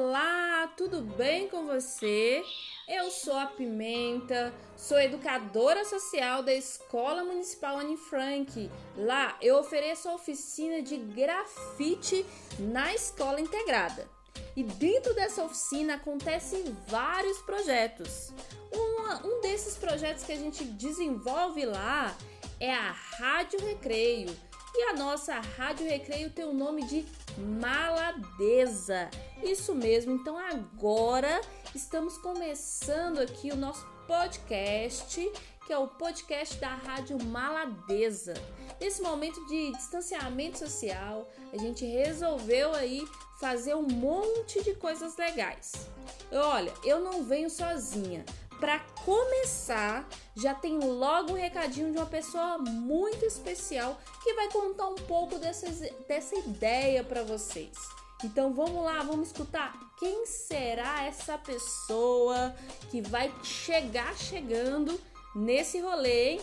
Olá, tudo bem com você? Eu sou a Pimenta, sou educadora social da Escola Municipal Anne Frank. Lá eu ofereço a oficina de grafite na escola integrada. E dentro dessa oficina acontecem vários projetos. Um, um desses projetos que a gente desenvolve lá é a Rádio Recreio. E a nossa Rádio Recreio tem o nome de Maladeza. Isso mesmo, então agora estamos começando aqui o nosso podcast, que é o podcast da Rádio Maladeza. Nesse momento de distanciamento social, a gente resolveu aí fazer um monte de coisas legais. Olha, eu não venho sozinha. Para começar, já tem logo um recadinho de uma pessoa muito especial que vai contar um pouco dessa, dessa ideia para vocês. Então vamos lá, vamos escutar quem será essa pessoa que vai chegar chegando nesse rolê, hein?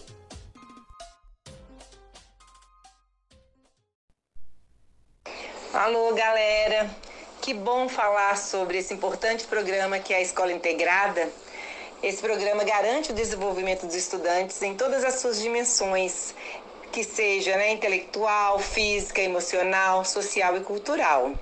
Alô, galera! Que bom falar sobre esse importante programa que é a Escola Integrada. Esse programa garante o desenvolvimento dos estudantes em todas as suas dimensões, que seja né, intelectual, física, emocional, social e cultural.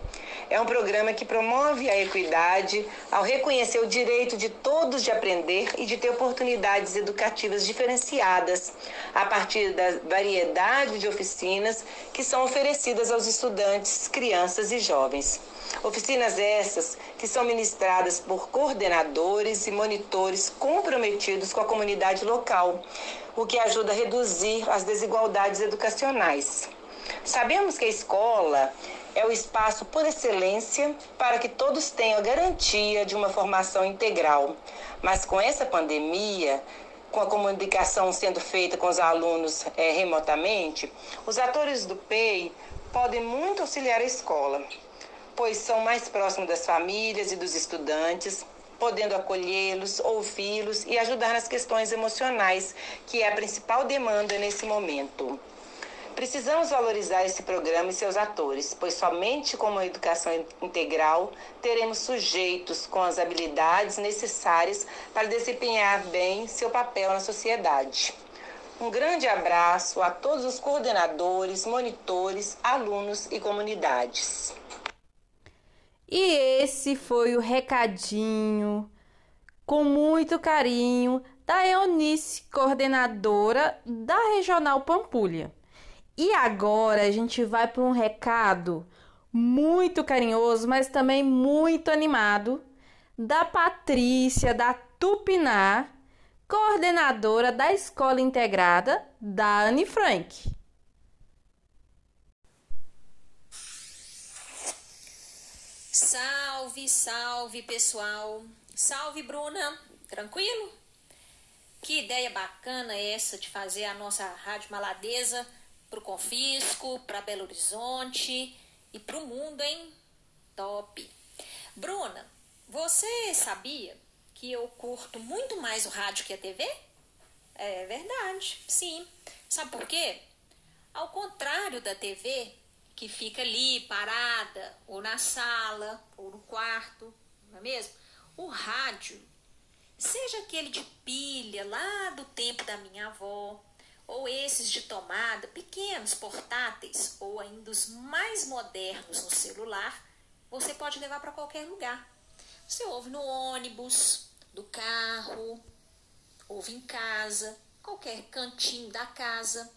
É um programa que promove a equidade ao reconhecer o direito de todos de aprender e de ter oportunidades educativas diferenciadas a partir da variedade de oficinas que são oferecidas aos estudantes, crianças e jovens. Oficinas essas que são ministradas por coordenadores e monitores comprometidos com a comunidade local, o que ajuda a reduzir as desigualdades educacionais. Sabemos que a escola é o espaço por excelência para que todos tenham a garantia de uma formação integral. Mas com essa pandemia, com a comunicação sendo feita com os alunos é, remotamente, os atores do PEI podem muito auxiliar a escola, pois são mais próximos das famílias e dos estudantes, podendo acolhê-los, ouvi-los e ajudar nas questões emocionais, que é a principal demanda nesse momento. Precisamos valorizar esse programa e seus atores, pois somente com uma educação integral teremos sujeitos com as habilidades necessárias para desempenhar bem seu papel na sociedade. Um grande abraço a todos os coordenadores, monitores, alunos e comunidades. E esse foi o recadinho, com muito carinho, da Eunice, coordenadora da Regional Pampulha. E agora a gente vai para um recado muito carinhoso, mas também muito animado da Patrícia da Tupiná, coordenadora da Escola Integrada da Anne Frank. Salve, salve pessoal! Salve Bruna! Tranquilo? Que ideia bacana essa de fazer a nossa Rádio Maladeza para o Confisco, para Belo Horizonte e para o mundo, hein? Top! Bruna, você sabia que eu curto muito mais o rádio que a TV? É verdade, sim. Sabe por quê? Ao contrário da TV, que fica ali parada, ou na sala, ou no quarto, não é mesmo? O rádio, seja aquele de pilha lá do tempo da minha avó, ou esses de tomada, pequenos, portáteis, ou ainda os mais modernos no celular, você pode levar para qualquer lugar. Você ouve no ônibus, do carro, ouve em casa, qualquer cantinho da casa,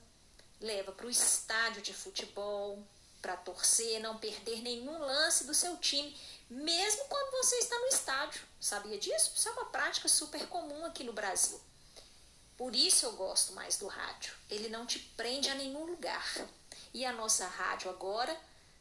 leva para o estádio de futebol, para torcer, não perder nenhum lance do seu time, mesmo quando você está no estádio. Sabia disso? Isso é uma prática super comum aqui no Brasil. Por isso eu gosto mais do rádio. Ele não te prende a nenhum lugar. E a nossa rádio agora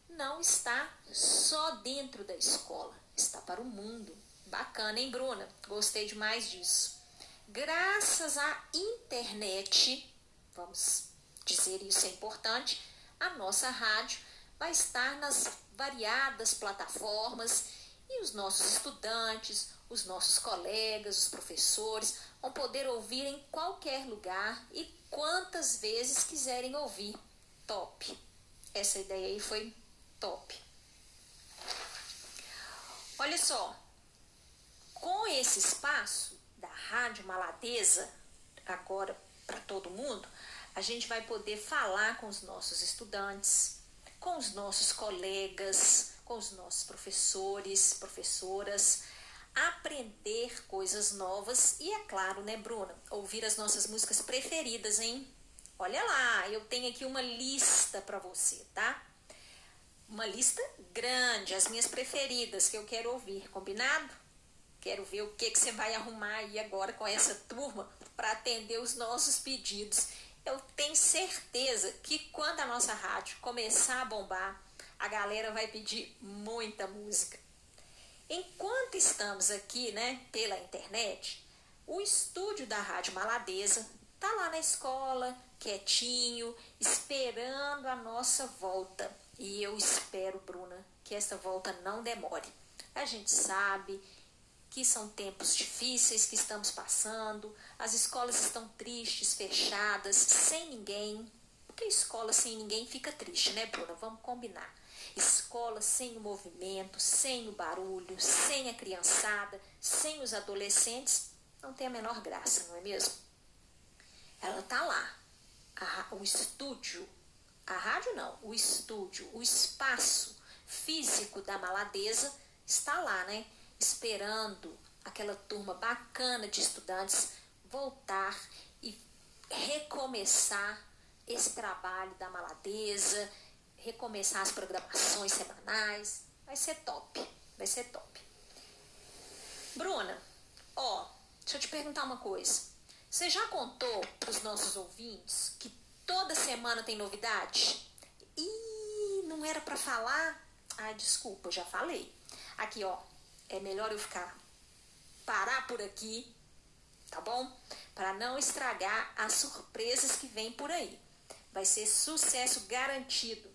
não está só dentro da escola, está para o mundo. Bacana, hein, Bruna? Gostei demais disso. Graças à internet, vamos dizer isso é importante, a nossa rádio vai estar nas variadas plataformas e os nossos estudantes, os nossos colegas, os professores vão poder ouvir em qualquer lugar e quantas vezes quiserem ouvir. Top! Essa ideia aí foi top. Olha só, com esse espaço da Rádio Maladeza, agora para todo mundo, a gente vai poder falar com os nossos estudantes, com os nossos colegas, com os nossos professores, professoras, aprender coisas novas e, é claro, né, Bruna, ouvir as nossas músicas preferidas, hein? Olha lá, eu tenho aqui uma lista para você, tá? Uma lista grande, as minhas preferidas que eu quero ouvir, combinado? Quero ver o que, que você vai arrumar aí agora com essa turma para atender os nossos pedidos. Eu tenho certeza que quando a nossa rádio começar a bombar, a galera vai pedir muita música. Enquanto estamos aqui, né, pela internet, o estúdio da Rádio Maladeza tá lá na escola, quietinho, esperando a nossa volta. E eu espero, Bruna, que essa volta não demore. A gente sabe que são tempos difíceis que estamos passando, as escolas estão tristes, fechadas, sem ninguém. Porque escola sem ninguém fica triste, né, Bruna? Vamos combinar. Escola sem o movimento, sem o barulho, sem a criançada, sem os adolescentes, não tem a menor graça, não é mesmo? Ela tá lá. A, o estúdio, a rádio não, o estúdio, o espaço físico da maladeza está lá, né? Esperando aquela turma bacana de estudantes voltar e recomeçar esse trabalho da maladeza, recomeçar as programações semanais. Vai ser top, vai ser top. Bruna, ó, deixa eu te perguntar uma coisa. Você já contou para os nossos ouvintes que toda semana tem novidade? Ih, não era para falar? Ai, desculpa, já falei. Aqui, ó, é melhor eu ficar parar por aqui, tá bom? Para não estragar as surpresas que vem por aí. Vai ser sucesso garantido.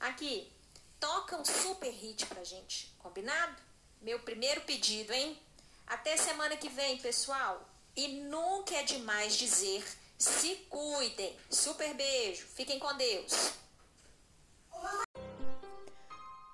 Aqui, toca um super hit pra gente, combinado? Meu primeiro pedido, hein? Até semana que vem, pessoal. E nunca é demais dizer se cuidem. Super beijo. Fiquem com Deus.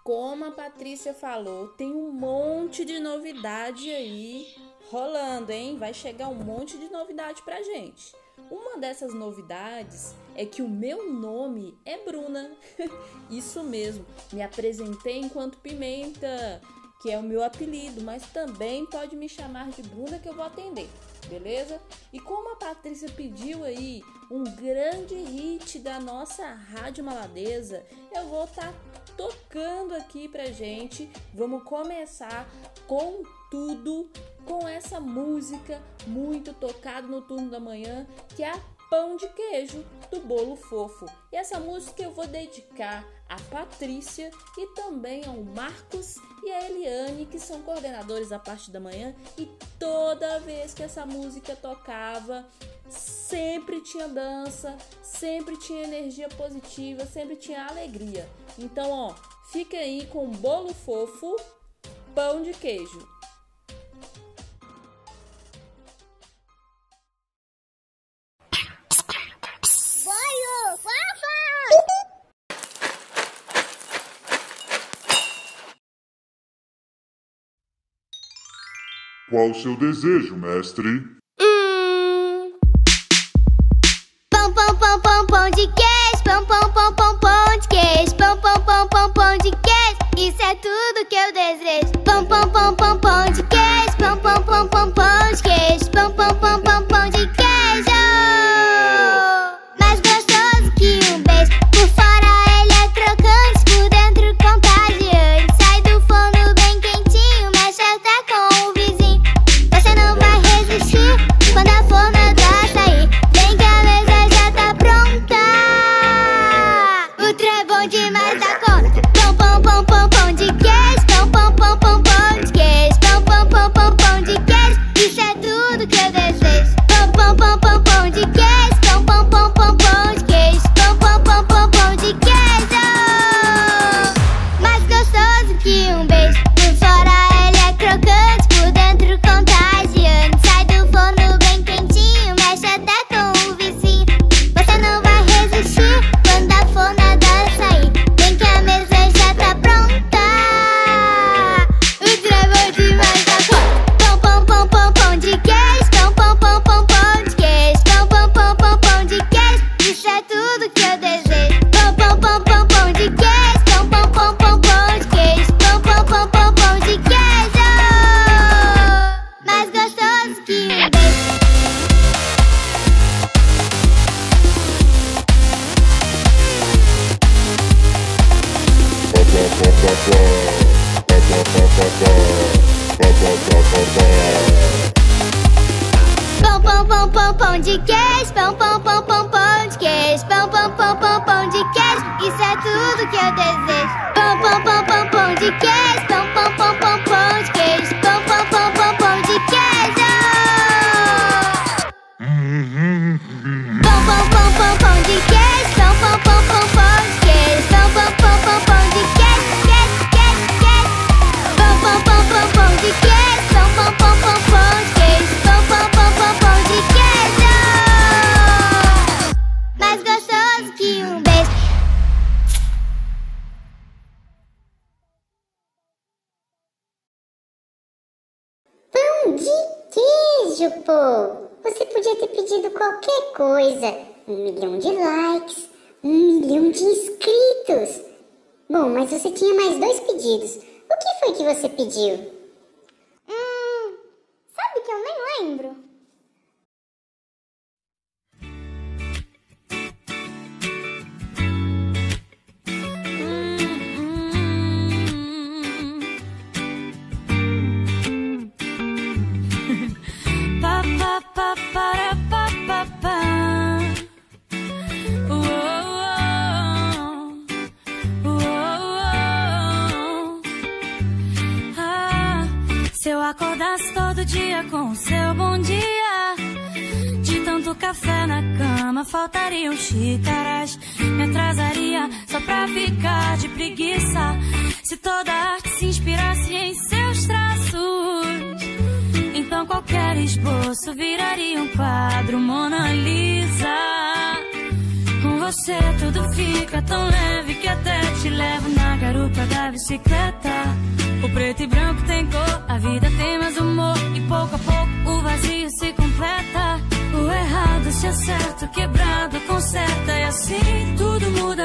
Como a Patrícia falou, tem um monte de novidade aí rolando, hein? Vai chegar um monte de novidade pra gente. Uma dessas novidades é que o meu nome é Bruna. Isso mesmo, me apresentei enquanto Pimenta, que é o meu apelido, mas também pode me chamar de Bruna que eu vou atender, beleza? E como a Patrícia pediu aí um grande hit da nossa Rádio Maladeza, eu vou estar tá tocando aqui pra gente. Vamos começar com tudo com essa música muito tocada no turno da manhã, que é a Pão de Queijo do Bolo Fofo. E essa música eu vou dedicar a Patrícia e também ao Marcos e a Eliane, que são coordenadores da parte da manhã, e toda vez que essa música tocava, sempre tinha dança, sempre tinha energia positiva, sempre tinha alegria. Então, ó, fica aí com bolo fofo, pão de queijo. Qual o seu desejo, mestre? Hum. Pão, pão, pão, pão, pão de queijo. Pão, pão, pão, pão, pão de queijo. Pão, pão, pão, pão, pão de queijo. Isso é tudo que eu desejo. Pão, pão, pão, pão, pão de queijo. Pão, pão, pão, pão, pão de queijo. Pão, pão, pão, pão, pão de queijo.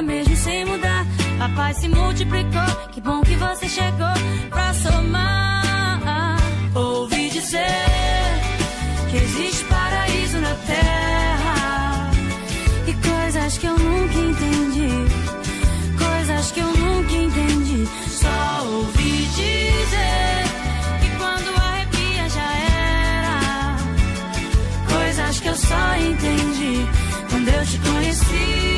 Mesmo sem mudar. A paz se multiplicou, que bom que você chegou pra somar. Ouvi dizer que existe paraíso na terra e coisas que eu nunca entendi, coisas que eu nunca entendi. Só ouvi dizer que quando arrepia já era, coisas que eu só entendi quando eu te conheci.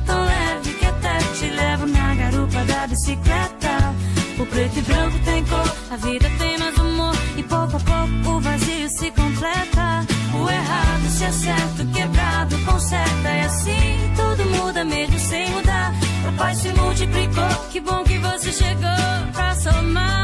Tão leve que até te levo na garupa da bicicleta. O preto e branco tem cor, a vida tem mais humor e pouco a pouco o vazio se completa. O errado se acerta, o quebrado conserta e assim tudo muda mesmo sem mudar. A paz se multiplicou, que bom que você chegou pra somar.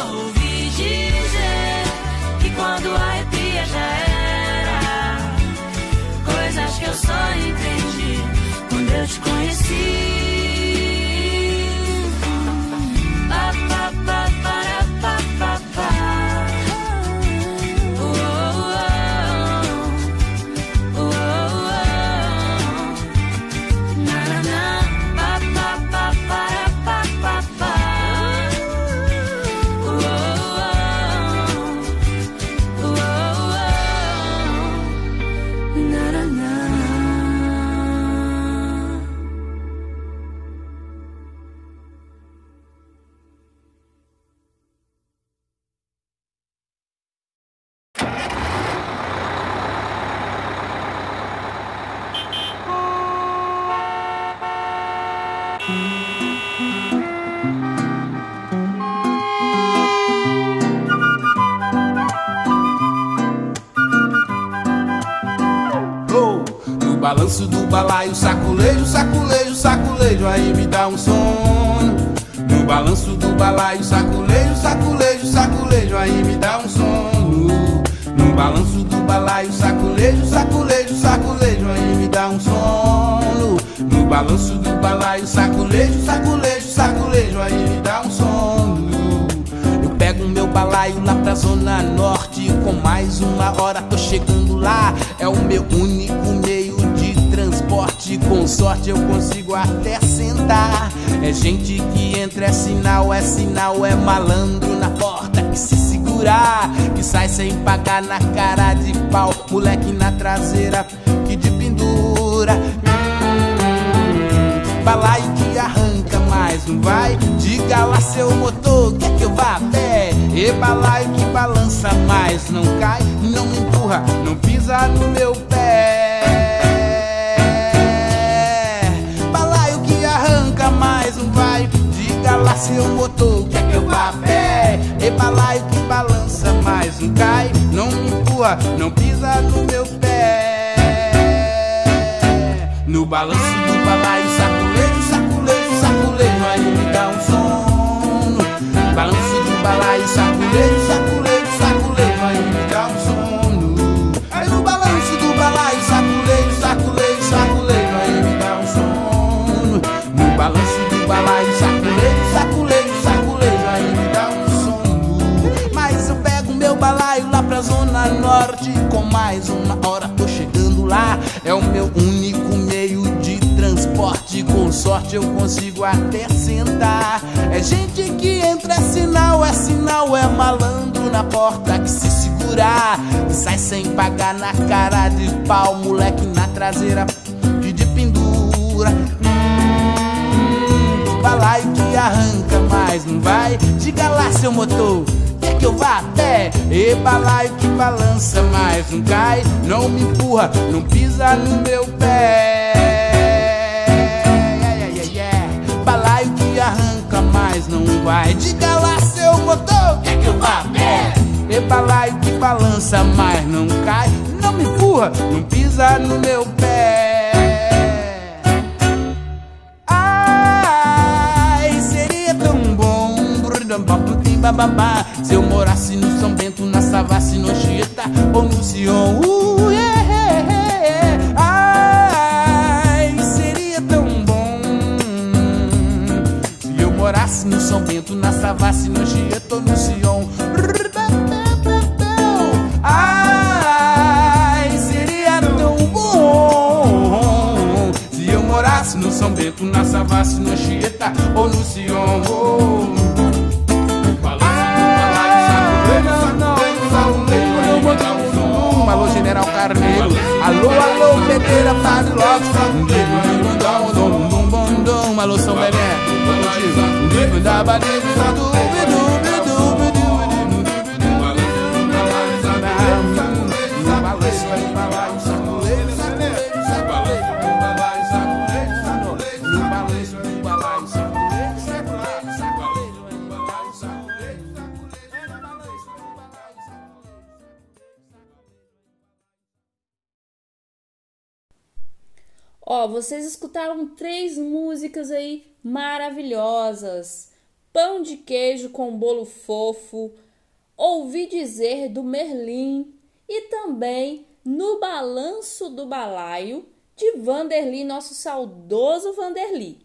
só entendi quando eu te conheci. Balanço do balaio, saculejo, saculejo, saculejo, aí me dá um sono. No balanço do balaio, saculejo, saculejo, saculejo, aí me dá um sono. No balanço do balaio, saculejo, saculejo, saculejo, aí me dá um sono. No balanço do balaio, saculejo, saculejo, saculejo, aí me dá um sono. Eu pego meu balaio lá pra zona norte, com mais uma hora tô chegando lá. É o meu único meio transporte, com sorte eu consigo até sentar. É gente que entra, é sinal, é sinal, é malandro na porta que se segurar, que sai sem pagar na cara de pau, moleque na traseira que de pendura. Balaio que arranca, mas não vai. Diga lá seu motor, quer que eu vá a pé? E balaio que balança, mas não cai, não me empurra, não pisa no meu pé. Seu motor, quer que eu vá a pé? E balaio que balança, mas não cai, não empurra, não pisa no meu pé. No balanço do balaio, saculejo, saculejo, saculejo, aí me dá um sono. Balanço do balaio, saculejo, saculejo, mais uma hora tô chegando lá. É o meu único meio de transporte, com sorte eu consigo até sentar. É gente que entra, é sinal, é sinal, é malandro na porta que se segurar, que sai sem pagar na cara de pau, moleque na traseira que de pendura. Hum, balaio que arranca, mas não vai. Diga lá, seu motor. Que eu vá a pé? E balaio que balança, mas não cai. Não me empurra, não pisa no meu pé. Yeah, yeah, yeah. Balaio que arranca, mas não vai. Diga lá, seu motor. Quer que eu vá a pé? E balaio que balança, mas não cai. Não me empurra, não pisa no meu pé. Bababá, Se eu morasse no São Bento, na Savassi, no Chieta ou no Sion uh, yeah, yeah, yeah. Ai, seria tão bom Se eu morasse no São Bento, na Savassi, no Chieta ou no Sion Ai, seria tão bom Se eu morasse no São Bento, na Savassi, no Chieta ou no Sion oh. Alô. Alô, alô, Pedreira, Padre Lopes. Alô, São Belém. Ó, vocês escutaram três músicas aí maravilhosas. Pão de queijo com bolo fofo, Ouvi dizer do Merlim e também No Balanço do Balaio de Vanderly, nosso saudoso Vanderly.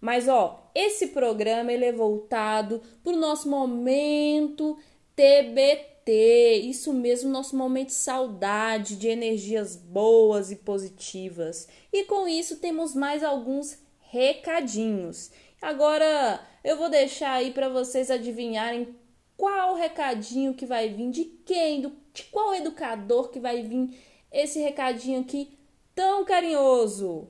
Mas ó, esse programa ele é voltado para o nosso momento TBT, isso mesmo, nosso momento de saudade, de energias boas e positivas. E com isso temos mais alguns recadinhos. Agora eu vou deixar aí para vocês adivinharem qual recadinho que vai vir, de quem, do, de qual educador que vai vir esse recadinho aqui tão carinhoso.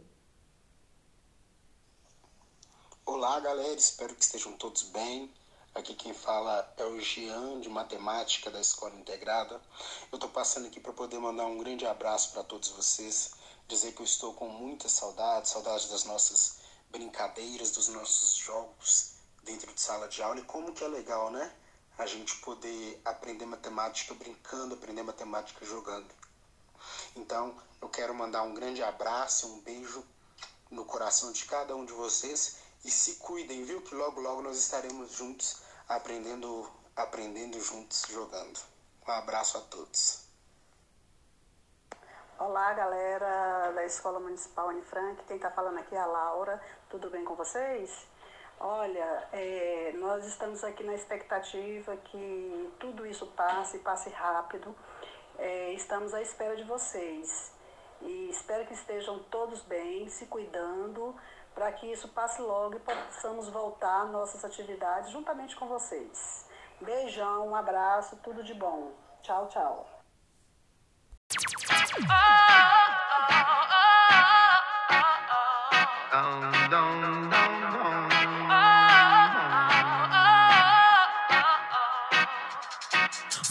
Olá, galera, espero que estejam todos bem. Aqui quem fala é o Jean, de Matemática da Escola Integrada. Eu estou passando aqui para poder mandar um grande abraço para todos vocês, dizer que eu estou com muita saudade, saudade das nossas brincadeiras, dos nossos jogos dentro de sala de aula e como que é legal, né? A gente poder aprender matemática brincando, aprender matemática jogando. Então, eu quero mandar um grande abraço, um beijo no coração de cada um de vocês e se cuidem, viu? Que logo logo nós estaremos juntos aprendendo, aprendendo juntos jogando. Um abraço a todos. Olá, galera da Escola Municipal Anne Frank. Quem está falando aqui é a Laura. Tudo bem com vocês? Olha, é, nós estamos aqui na expectativa que tudo isso passe, passe rápido. É, estamos à espera de vocês e espero que estejam todos bem, se cuidando, para que isso passe logo e possamos voltar às nossas atividades juntamente com vocês. Beijão, um abraço, tudo de bom. Tchau, tchau.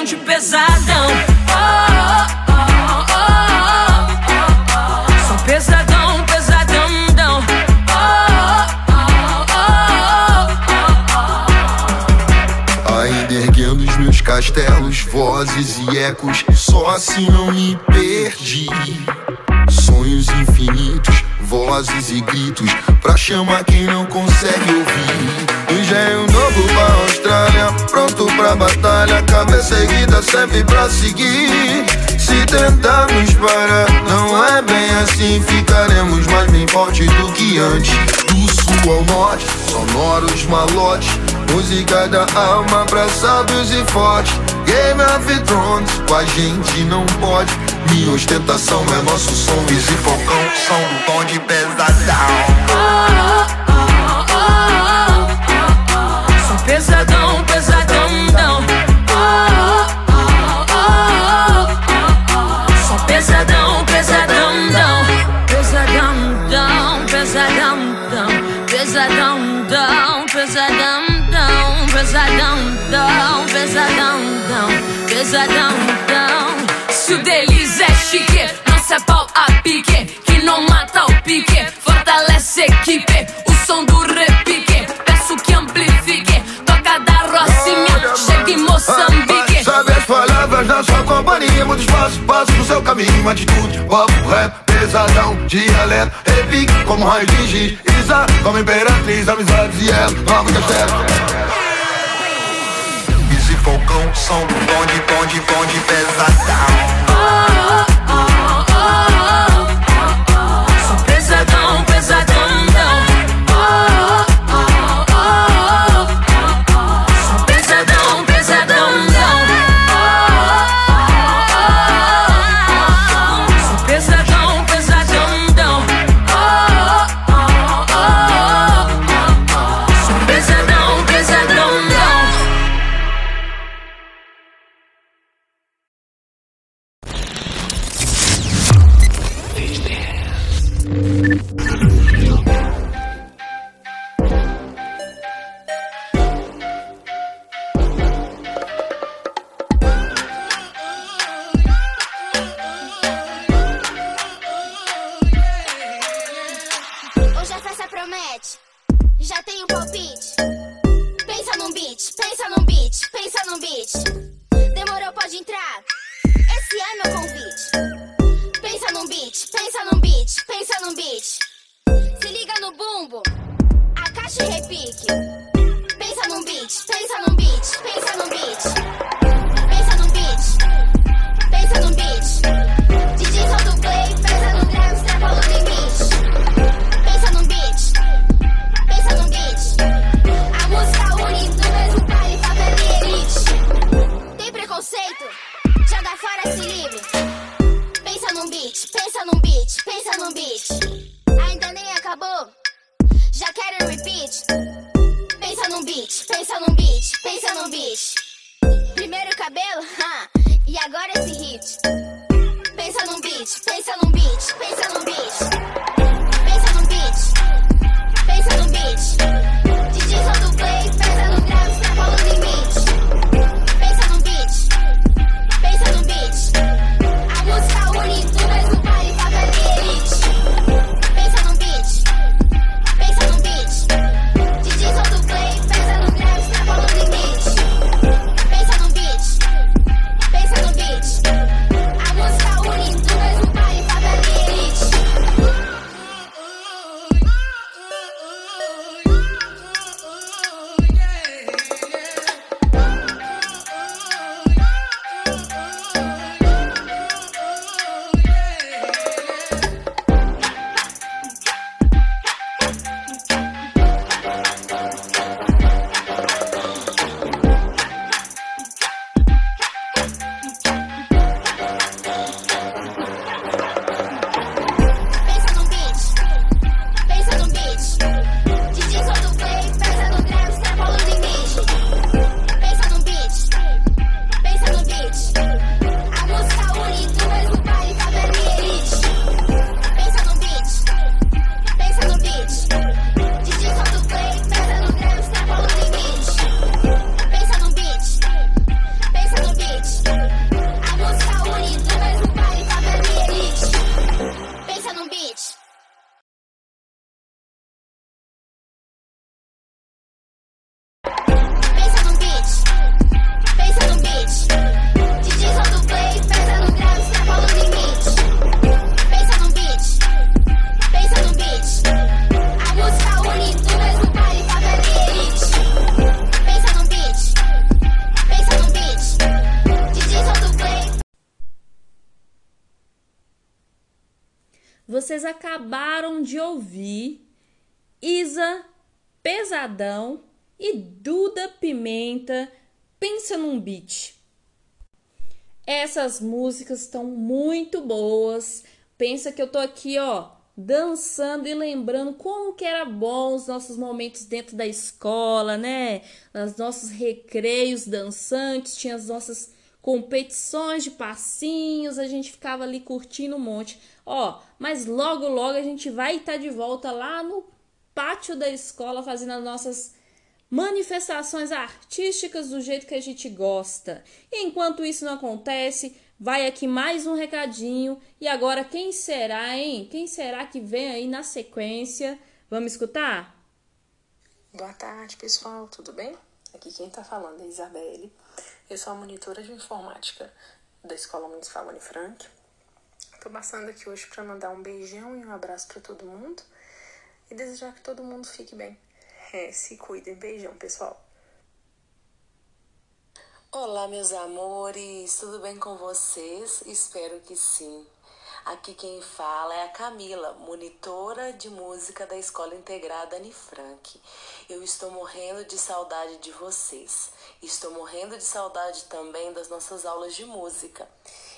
Bom de pesadão. Oh, oh, oh. Sou pesadão, pesadão, dão. Ainda erguendo os meus castelos, vozes e ecos, só assim não me perdi. Sonhos infinitos, vozes e gritos, pra chamar quem não consegue ouvir. Pra Austrália, pronto pra batalha, cabeça erguida sempre pra seguir. Se tentarmos parar, não é bem assim, ficaremos mais bem forte do que antes. Do sul ao norte, sonoros malotes, música da alma pra sábios e fortes. Game of Thrones, com a gente não pode. Minha ostentação é nosso som, e focão, som do tom de pesadão. Dão. Pesadão, dão. Se o deles é chique, nosso é pau a pique. Que não mata o pique, fortalece a equipe. O som do repique, peço que amplifique. Toca da Rocinha, chega em Moçambique. Sabe as palavras na sua companhia Muito espaço, passo no seu caminho Atitude, papo, rap, pesadão Dialeto, repique como raio de giz Isa, como imperatriz Amizades e ela, nova castelo Falcão, som do bonde, bonde, bonde Pesadão. Sou 是。Vocês acabaram de ouvir Isa Pesadão e Duda Pimenta Pensa num Beat. Essas músicas estão muito boas. Pensa que eu tô aqui, ó, dançando e lembrando como que era bom os nossos momentos dentro da escola, né? Os nossos recreios dançantes, tinha as nossas competições de passinhos, a gente ficava ali curtindo um monte. Ó, mas logo logo a gente vai estar de volta lá no pátio da escola fazendo as nossas manifestações artísticas do jeito que a gente gosta. E enquanto isso não acontece, vai aqui mais um recadinho. E agora quem será, hein? Quem será que vem aí na sequência? Vamos escutar? Boa tarde, pessoal, tudo bem? Aqui quem tá falando é Isabelle. Eu sou a monitora de informática da Escola Municipal Anne Frank. Tô passando aqui hoje para mandar um beijão e um abraço para todo mundo e desejar que todo mundo fique bem. É, se cuidem. Beijão, pessoal. Olá, meus amores, tudo bem com vocês? Espero que sim. Aqui quem fala é a Camila, monitora de música da Escola Integrada Anne Frank. Eu estou morrendo de saudade de vocês. Estou morrendo de saudade também das nossas aulas de música.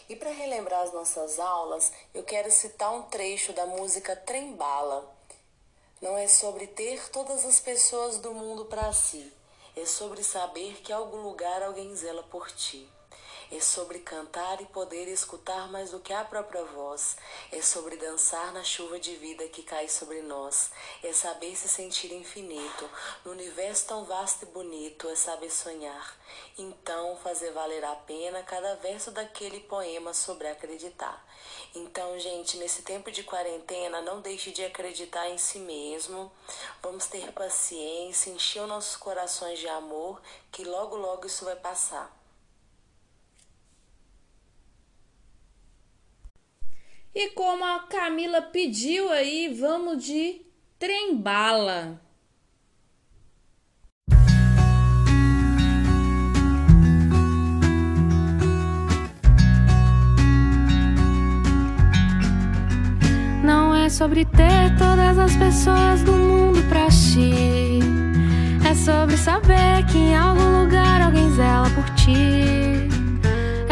E para relembrar as nossas aulas, eu quero citar um trecho da música Trembala. Não é sobre ter todas as pessoas do mundo para si. É sobre saber que em algum lugar alguém zela por ti. É sobre cantar e poder escutar mais do que a própria voz. É sobre dançar na chuva de vida que cai sobre nós. É saber se sentir infinito. No universo tão vasto e bonito, é saber sonhar. Então, fazer valer a pena cada verso daquele poema sobre acreditar. Então, gente, nesse tempo de quarentena, não deixe de acreditar em si mesmo. Vamos ter paciência, encher os nossos corações de amor, que logo, logo isso vai passar. E como a Camila pediu aí, vamos de trem-bala. Não é sobre ter todas as pessoas do mundo pra ti. É sobre saber que em algum lugar alguém zela por ti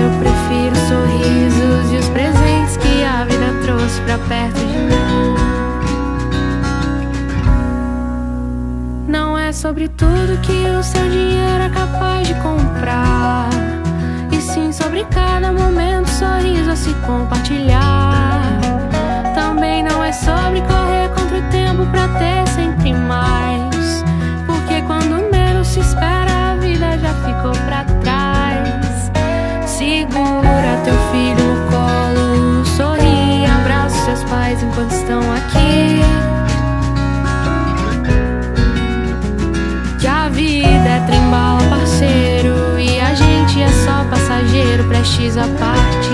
eu prefiro os sorrisos e os presentes que a vida trouxe pra perto de mim. Não é sobre tudo que o seu dinheiro é capaz de comprar, e sim sobre cada momento, sorriso a se compartilhar. Também não é sobre correr contra o tempo pra ter sempre mais, porque quando menos se espera, a vida já ficou pra trás. Segura teu filho no colo, sorri, abraça seus pais enquanto estão aqui. Que a vida é trembala, parceiro, e a gente é só passageiro, prestes à parte.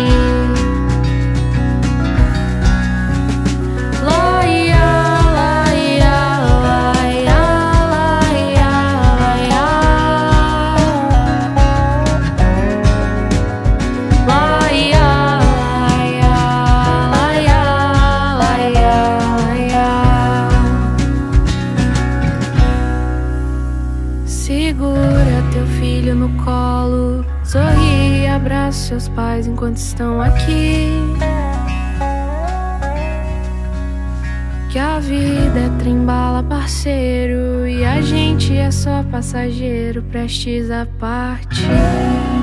no colo. Sorri e abraça seus pais enquanto estão aqui. Que a vida é trembala, parceiro. E a gente é só passageiro, prestes a partir.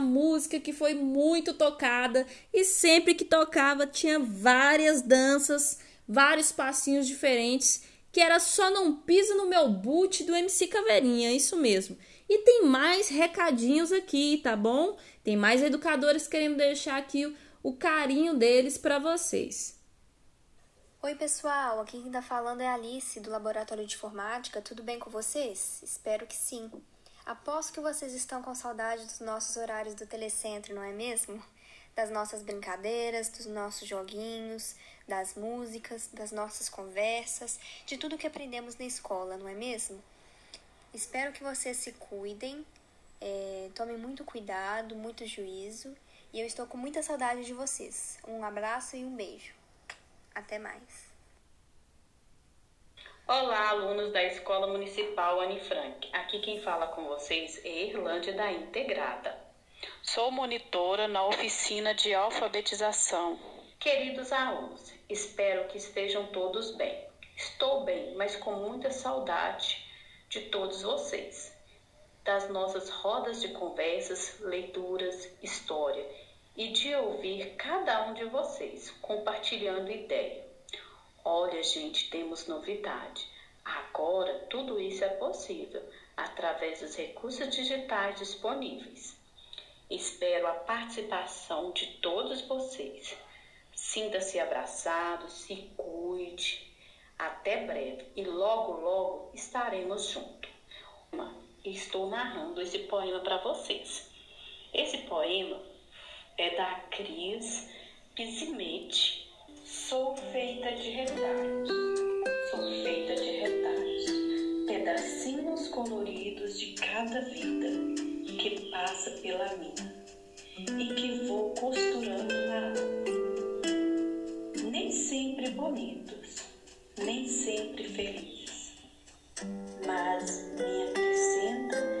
Música que foi muito tocada e sempre que tocava tinha várias danças, vários passinhos diferentes, que era só não pisa no meu boot do MC Caveirinha, isso mesmo. E tem mais recadinhos aqui, tá bom? Tem mais educadores querendo deixar aqui o, o carinho deles para vocês. Oi, pessoal. Aqui quem tá falando é a Alice, do Laboratório de Informática. Tudo bem com vocês? Espero que sim. Aposto que vocês estão com saudade dos nossos horários do telecentro, não é mesmo? Das nossas brincadeiras, dos nossos joguinhos, das músicas, das nossas conversas, de tudo que aprendemos na escola, não é mesmo? Espero que vocês se cuidem, é, tomem muito cuidado, muito juízo, e eu estou com muita saudade de vocês. Um abraço e um beijo. Até mais. Olá, alunos da Escola Municipal Anne Frank. Aqui quem fala com vocês é Irlândia da Integrada. Sou monitora na oficina de alfabetização. Queridos alunos, espero que estejam todos bem. Estou bem, mas com muita saudade de todos vocês, das nossas rodas de conversas, leituras, história e de ouvir cada um de vocês compartilhando ideia. Olha, gente, temos novidade. Agora tudo isso é possível através dos recursos digitais disponíveis. Espero a participação de todos vocês. Sinta-se abraçado, se cuide. Até breve e logo, logo estaremos juntos. Estou narrando esse poema para vocês. Esse poema é da Cris Pisimete. Sou feita de retalhos, sou feita de retalhos, pedacinhos coloridos de cada vida que passa pela minha e que vou costurando na alma. Nem sempre bonitos, nem sempre felizes, mas me acrescentam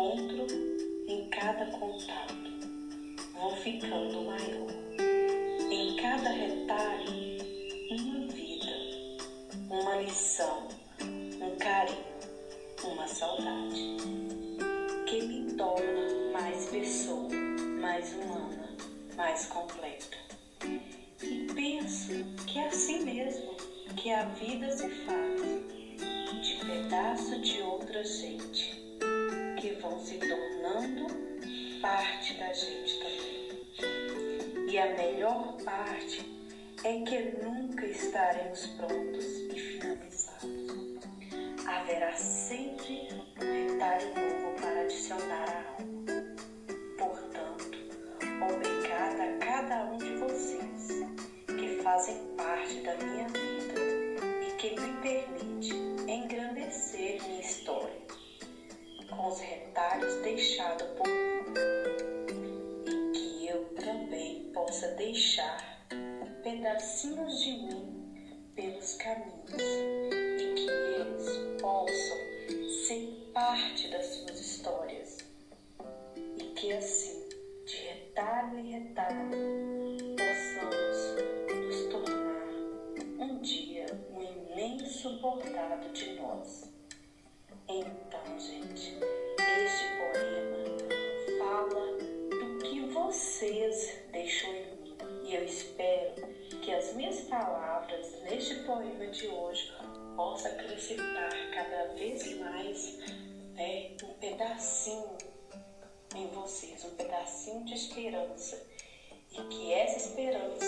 encontro, em cada contato, ficando maior. Em cada retalho, uma vida, uma lição, um carinho, uma saudade, que me torna mais pessoa, mais humana, mais completa. E penso que é assim mesmo que a vida se faz, de pedaço de outra gente que vão se tornando parte da gente também. E a melhor parte é que nunca estaremos prontos e finalizados. Haverá sempre um retalho novo para adicionar a alma. Portanto, obrigada a cada um de vocês que fazem parte da minha vida e que me permite engrandecer minha história com os retalhos deixados por mim, eu também possa deixar pedacinhos de mim pelos caminhos e que eles possam ser parte das suas histórias e que assim, de retalho em retalho, possamos nos tornar um dia um imenso bordado de nós. Então, gente, este poema fala vocês deixou em mim. E eu espero que as minhas palavras neste poema de hoje possam acrescentar cada vez mais né, um pedacinho em vocês, um pedacinho de esperança. E que essa esperança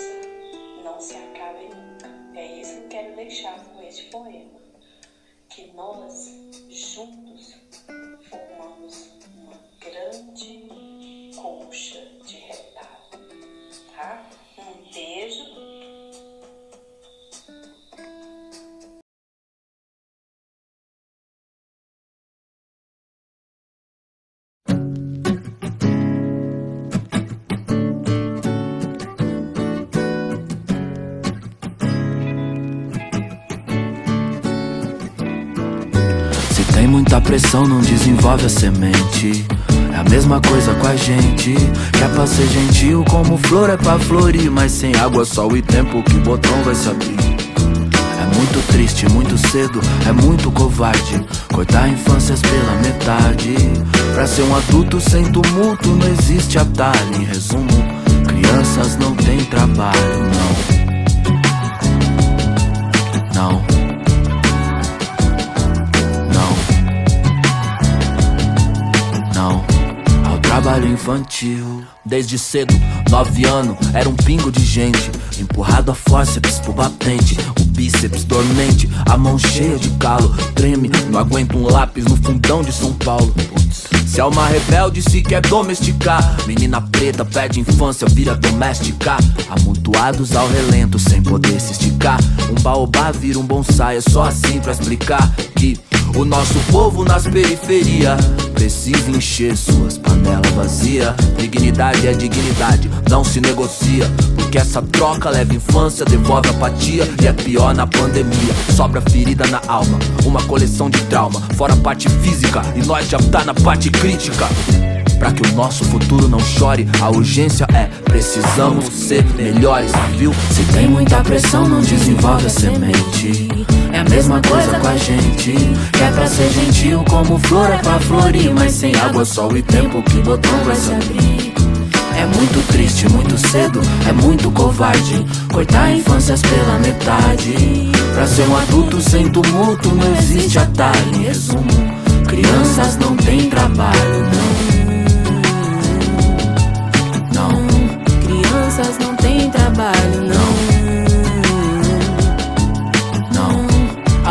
não se acabe nunca. É isso que eu quero deixar com este poema que nós juntos pressão não desenvolve a semente. É a mesma coisa com a gente. Que é pra ser gentil, como flor é pra florir. Mas sem água, sol e tempo, que botão vai se abrir. É muito triste, muito cedo, é muito covarde. Cortar infâncias pela metade. Pra ser um adulto sem tumulto, não existe atalho. Em resumo, crianças não têm trabalho, não. Não. Não. Trabalho infantil. Desde cedo, nove anos, era um pingo de gente. Empurrado a fórceps pro batente. O bíceps dormente, a mão cheia de calo. Treme, não aguento um lápis no fundão de São Paulo. Se é uma rebelde, se quer domesticar. Menina preta perde infância, vira doméstica. Amontoados ao relento, sem poder se esticar. Um baobá vira um bonsai, é só assim pra explicar que o nosso povo nas periferias precisa encher suas panelas vazias. Dignidade é dignidade, não se negocia. Porque essa troca leva infância, devolve apatia. E é pior na pandemia, sobra ferida na alma. Uma coleção de trauma, fora a parte física. E nós já tá na parte crítica. Pra que o nosso futuro não chore, a urgência é precisamos ser melhores, viu? Se tem muita pressão, não desenvolve a semente. É a mesma coisa com a gente. Que é pra ser gentil, como flor é pra florir. Mas sem água, sol e tempo, que botão vai se abrir? É muito triste, muito cedo, é muito covarde. Cortar infâncias pela metade. Pra ser um adulto sem tumulto, não existe atalho. Em resumo, crianças não têm trabalho, não. Não, crianças não têm trabalho, não.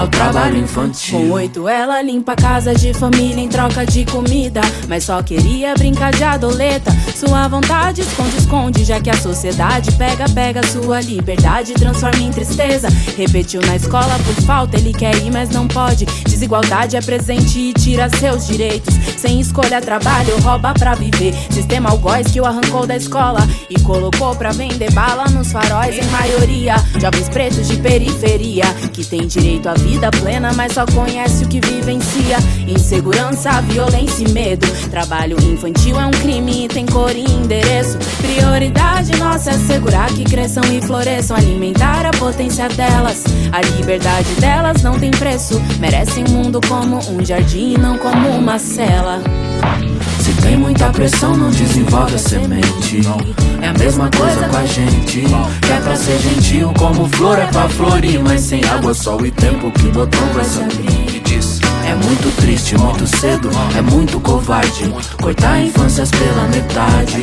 Ao trabalho infantil. Com oito ela limpa casa de família em troca de comida. Mas só queria brincar de adoleta. Sua vontade esconde, esconde, já que a sociedade pega, pega sua liberdade, transforma em tristeza. Repetiu na escola por falta, ele quer ir, mas não pode. Desigualdade é presente e tira seus direitos. Sem escolha, trabalho, rouba pra viver. Sistema algoz que o arrancou da escola e colocou pra vender bala nos faróis em maioria. Jovens pretos de periferia que tem direito à vida plena, mas só conhece o que vivencia. Insegurança, violência e medo. Trabalho infantil é um crime e tem cor e endereço. Prioridade nossa é assegurar que cresçam e floresçam, alimentar a potência delas. A liberdade delas não tem preço. Merecem mundo como um jardim, não como uma cela. Se tem muita pressão, não desenvolve a semente. É a mesma coisa com a gente. Que é pra ser gentil, como flor é pra florir. Mas sem água, sol e tempo, que botão vai se. É muito triste, muito cedo, é muito covarde. Cortar infâncias pela metade.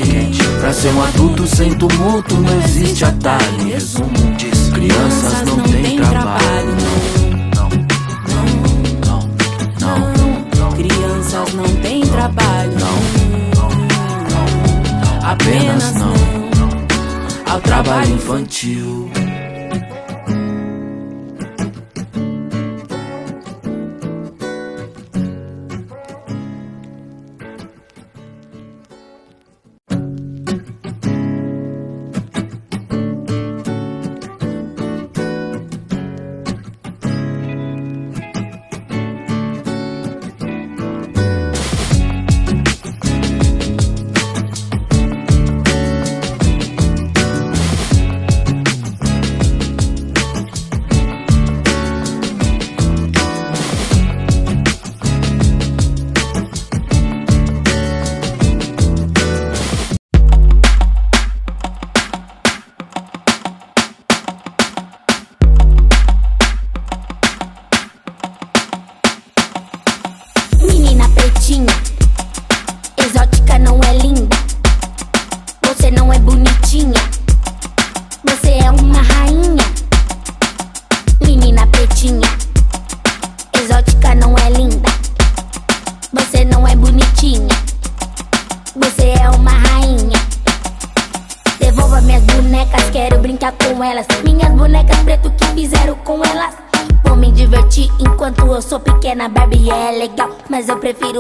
Pra ser um adulto sem tumulto, não existe atalho. Resumo, diz: crianças não têm trabalho. Apenas não ao trabalho infantil.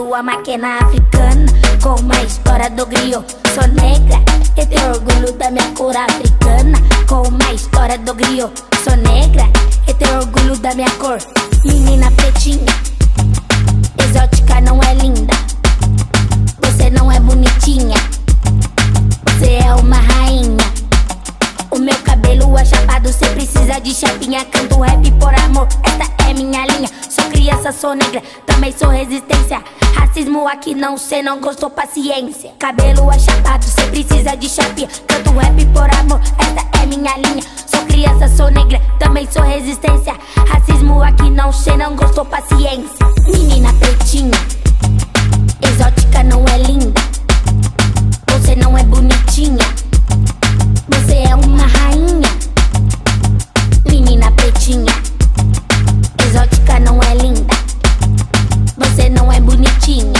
Prefiro a máquina Aqui não, cê não gostou, paciência. Cabelo chapado, cê precisa de chapinha. Canto rap por amor, esta é minha linha. Sou criança, sou negra, também sou resistência. Racismo aqui não, cê não gostou, paciência. Menina pretinha, exótica não é linda. Você não é bonitinha. Você é uma rainha, menina pretinha. Exótica não é linda. Você não é bonitinha.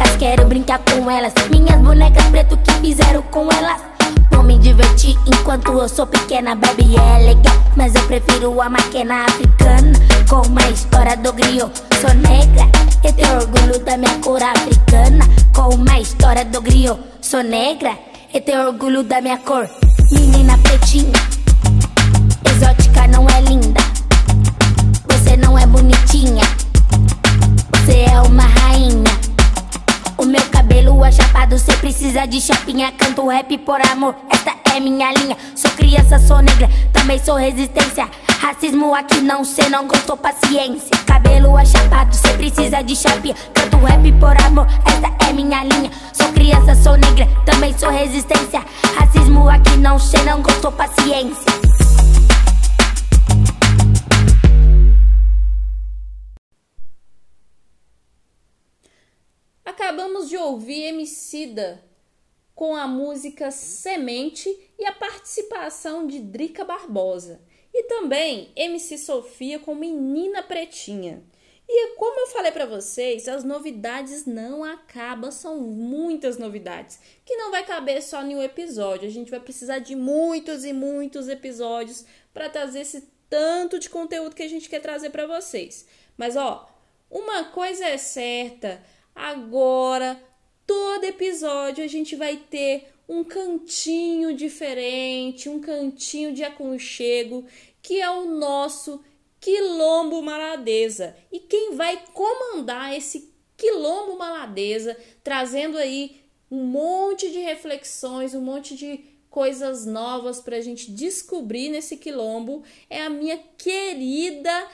Bonecas, quero brincar com elas. Minhas bonecas preto que fizeram com elas. Vou me divertir enquanto eu sou pequena, baby é legal. Mas eu prefiro a máquina africana. Com uma história do griot. Sou negra e tenho orgulho da minha cor africana. Com uma história do griot. Sou negra e tenho orgulho da minha cor. Menina pretinha, exótica não é linda. Você não é bonitinha. Você é uma rainha. O meu cabelo é chapado, cê precisa de chapinha. Canto rap por amor, esta é minha linha. Sou criança, sou negra, também sou resistência. Racismo aqui não, cê não gostou, paciência. Cabelo é chapado, cê precisa de chapinha. Canto rap por amor, esta é minha linha. Sou criança, sou negra, também sou resistência. Racismo aqui não, cê não gostou, paciência. Ouvir Emicida com a música Semente e a participação de Drica Barbosa. E também MC Sofia com Menina Pretinha. E como eu falei para vocês, as novidades não acabam, são muitas novidades, que não vai caber só em um episódio. A gente vai precisar de muitos e muitos episódios para trazer esse tanto de conteúdo que a gente quer trazer para vocês. Mas ó, uma coisa é certa, agora todo episódio a gente vai ter um cantinho diferente, um cantinho de aconchego, que é o nosso Quilombo Maladeza. E quem vai comandar esse Quilombo Maladeza, trazendo aí um monte de reflexões, um monte de coisas novas para a gente descobrir nesse quilombo, é a minha querida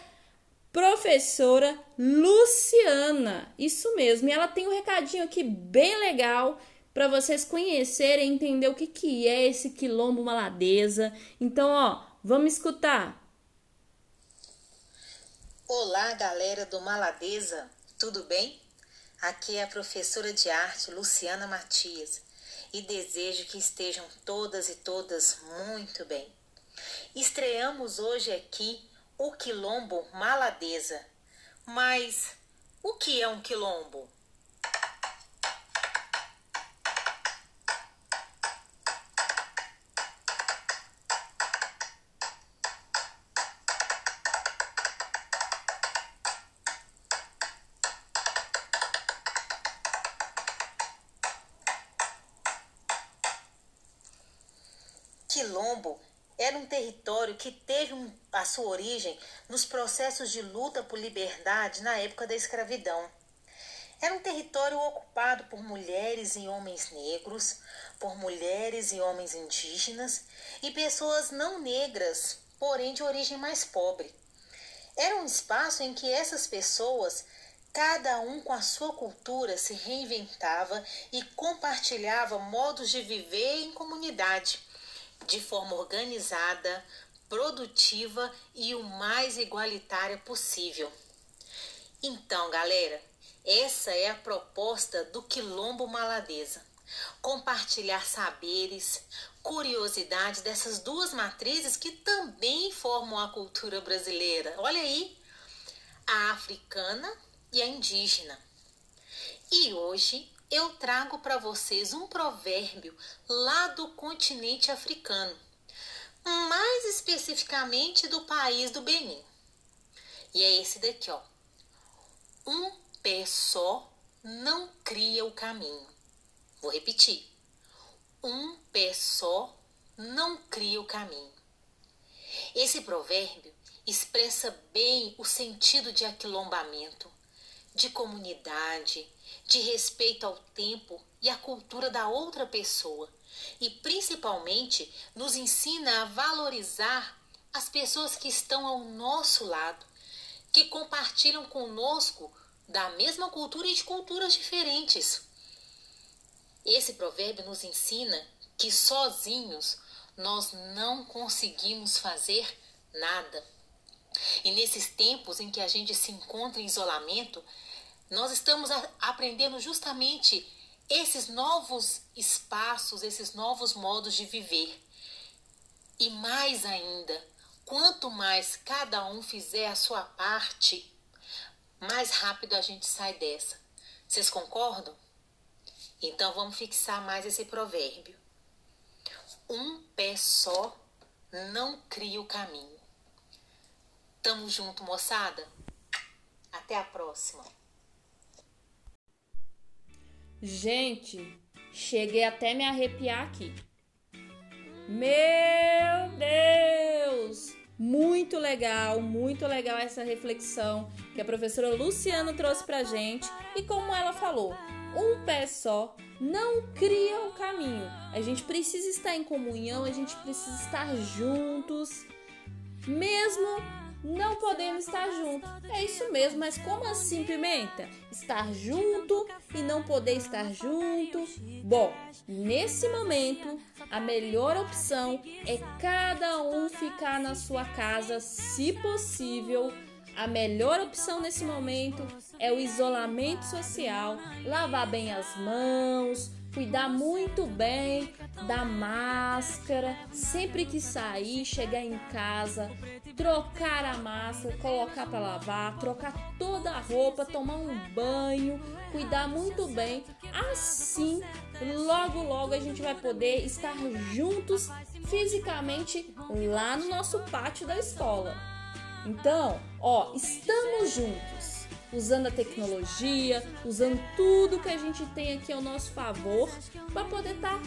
professora Luciana. Isso mesmo. E ela tem um recadinho aqui bem legal para vocês conhecerem, entender o que, que é esse quilombo maladeza. Então, ó, vamos escutar. Olá, galera do Maladeza, tudo bem? Aqui é a professora de arte Luciana Matias e desejo que estejam todas e todas muito bem. Estreamos hoje aqui o quilombo Maladeza. Mas o que é um quilombo? Era um território que teve um, a sua origem nos processos de luta por liberdade na época da escravidão. Era um território ocupado por mulheres e homens negros, por mulheres e homens indígenas e pessoas não negras, porém de origem mais pobre. Era um espaço em que essas pessoas, cada um com a sua cultura, se reinventava e compartilhava modos de viver em comunidade de forma organizada, produtiva e o mais igualitária possível. Então, galera, essa é a proposta do Quilombo Maladeza. Compartilhar saberes, curiosidades dessas duas matrizes que também formam a cultura brasileira. Olha aí, a africana e a indígena. E hoje eu trago para vocês um provérbio lá do continente africano, mais especificamente do país do Benin. E é esse daqui, ó. Um pé só não cria o caminho. Vou repetir. Um pé só não cria o caminho. Esse provérbio, expressa bem o sentido de aquilombamento, de comunidade, de respeito ao tempo e à cultura da outra pessoa e principalmente nos ensina a valorizar as pessoas que estão ao nosso lado, que compartilham conosco da mesma cultura e de culturas diferentes. Esse provérbio nos ensina que sozinhos nós não conseguimos fazer nada. E nesses tempos em que a gente se encontra em isolamento, nós estamos aprendendo justamente esses novos espaços, esses novos modos de viver. E mais ainda, quanto mais cada um fizer a sua parte, mais rápido a gente sai dessa. Vocês concordam? Então vamos fixar mais esse provérbio. Um pé só não cria o caminho. Tamo junto, moçada? Até a próxima. Gente, cheguei até me arrepiar aqui. Meu Deus! Muito legal, muito legal essa reflexão que a professora Luciana trouxe pra gente e como ela falou, um pé só não cria o caminho. A gente precisa estar em comunhão, a gente precisa estar juntos, mesmo não podemos estar juntos. É isso mesmo, mas como assim, Pimenta? Estar junto e não poder estar junto? Bom, nesse momento, a melhor opção é cada um ficar na sua casa, se possível. A melhor opção nesse momento é o isolamento social, lavar bem as mãos, cuidar muito bem da máscara, sempre que sair, chegar em casa, trocar a máscara, colocar para lavar, trocar toda a roupa, tomar um banho, cuidar muito bem. Assim, logo logo a gente vai poder estar juntos fisicamente lá no nosso pátio da escola. Então, ó, estamos juntos usando a tecnologia, usando tudo que a gente tem aqui ao nosso favor para poder estar tá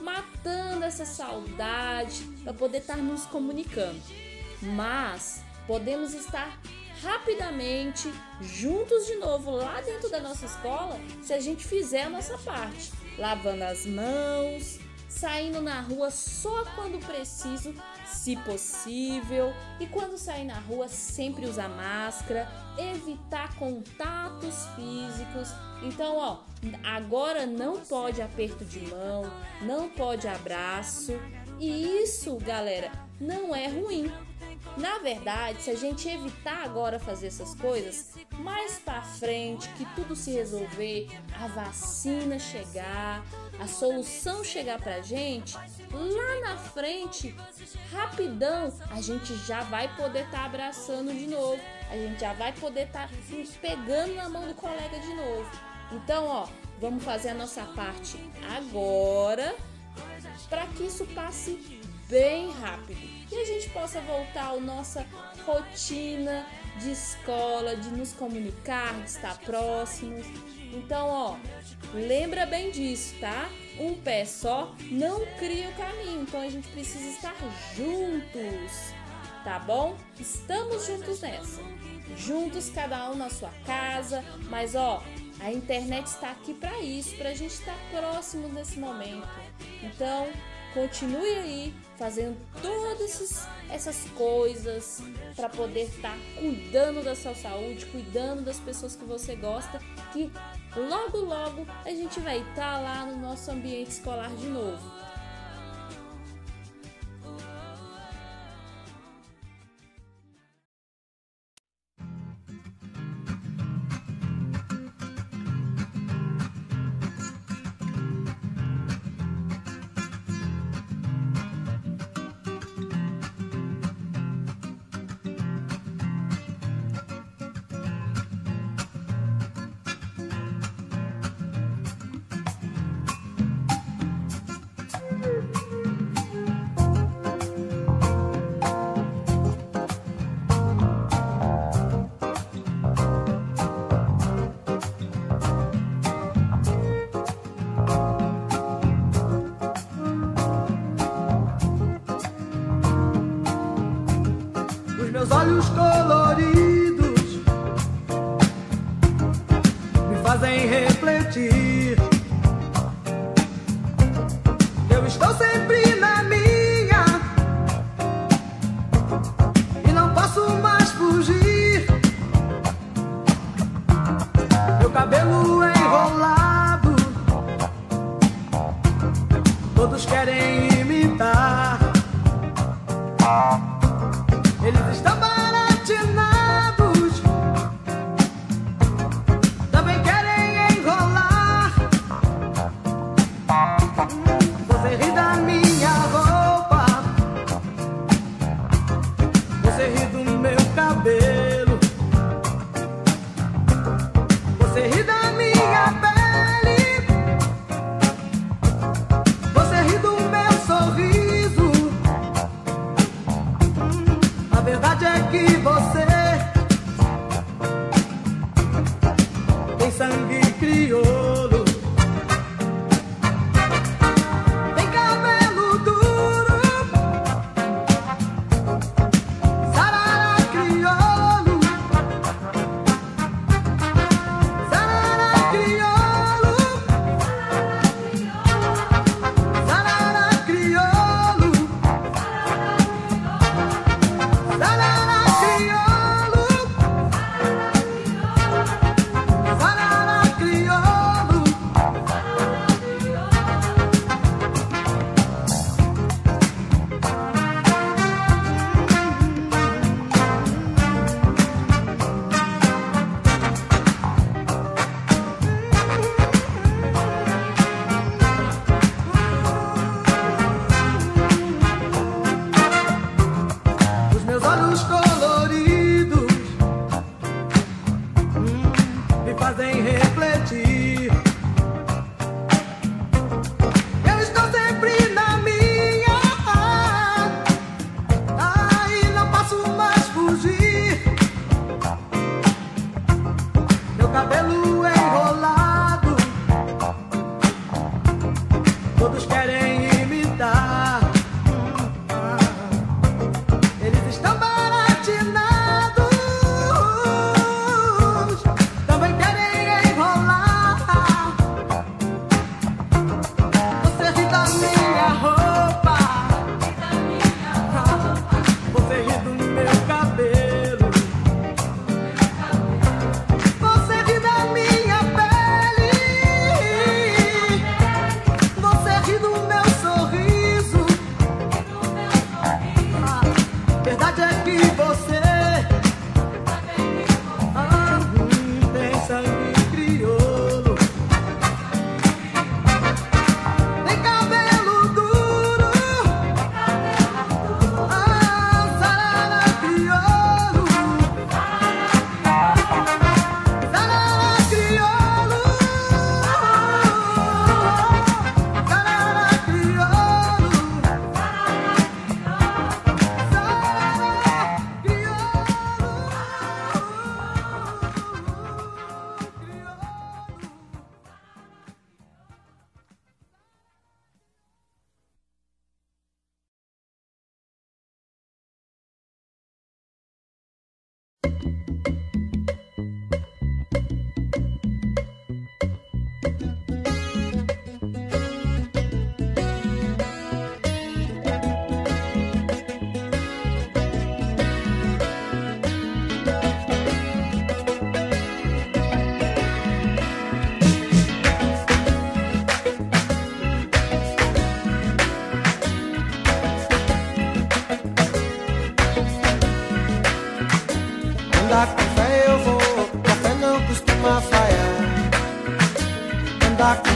matando essa saudade, para poder estar tá nos comunicando. Mas podemos estar rapidamente juntos de novo lá dentro da nossa escola se a gente fizer a nossa parte, lavando as mãos, saindo na rua só quando preciso, se possível, e quando sair na rua sempre usar máscara, evitar contatos físicos. Então, ó, agora não pode aperto de mão, não pode abraço, e isso, galera, não é ruim. Na verdade, se a gente evitar agora fazer essas coisas, mais para frente, que tudo se resolver, a vacina chegar, a solução chegar pra gente, lá na frente, rapidão, a gente já vai poder estar tá abraçando de novo, a gente já vai poder estar tá pegando na mão do colega de novo. Então, ó, vamos fazer a nossa parte agora para que isso passe bem rápido e a gente possa voltar à nossa rotina de escola, de nos comunicar, de estar próximos. Então, ó, lembra bem disso, tá? Um pé só não cria o caminho, então a gente precisa estar juntos, tá bom? Estamos juntos nessa. Juntos, cada um na sua casa, mas ó, a internet está aqui para isso, para a gente estar próximo nesse momento. Então, continue aí fazendo todas essas coisas para poder estar tá cuidando da sua saúde, cuidando das pessoas que você gosta, que logo logo a gente vai estar tá lá no nosso ambiente escolar de novo. Andar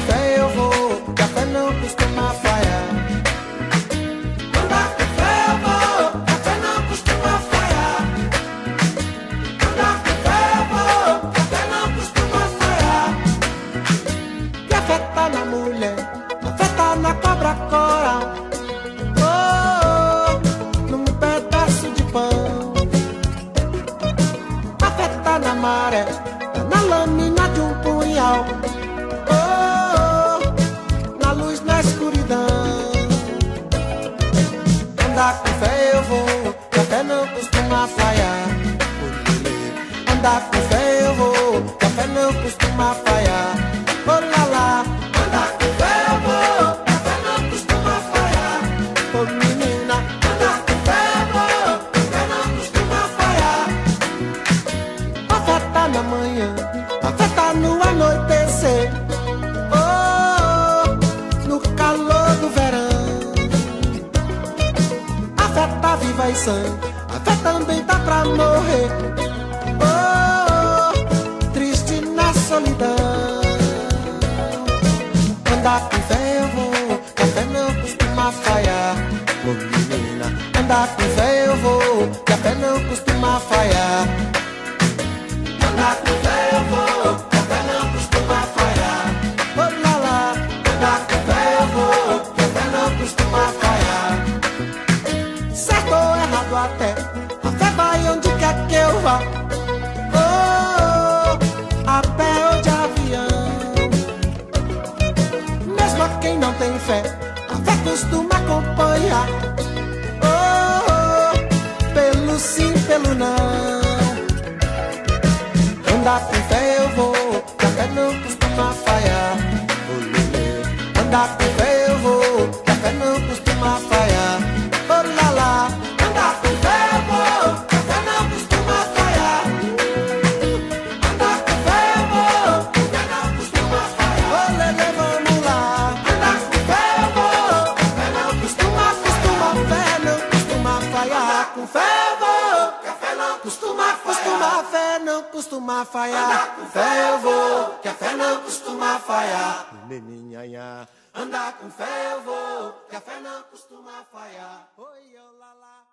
costuma falhar. Meninha, andar com fé eu vou, que a fé não costuma falhar. Oi, oh, lá, lá.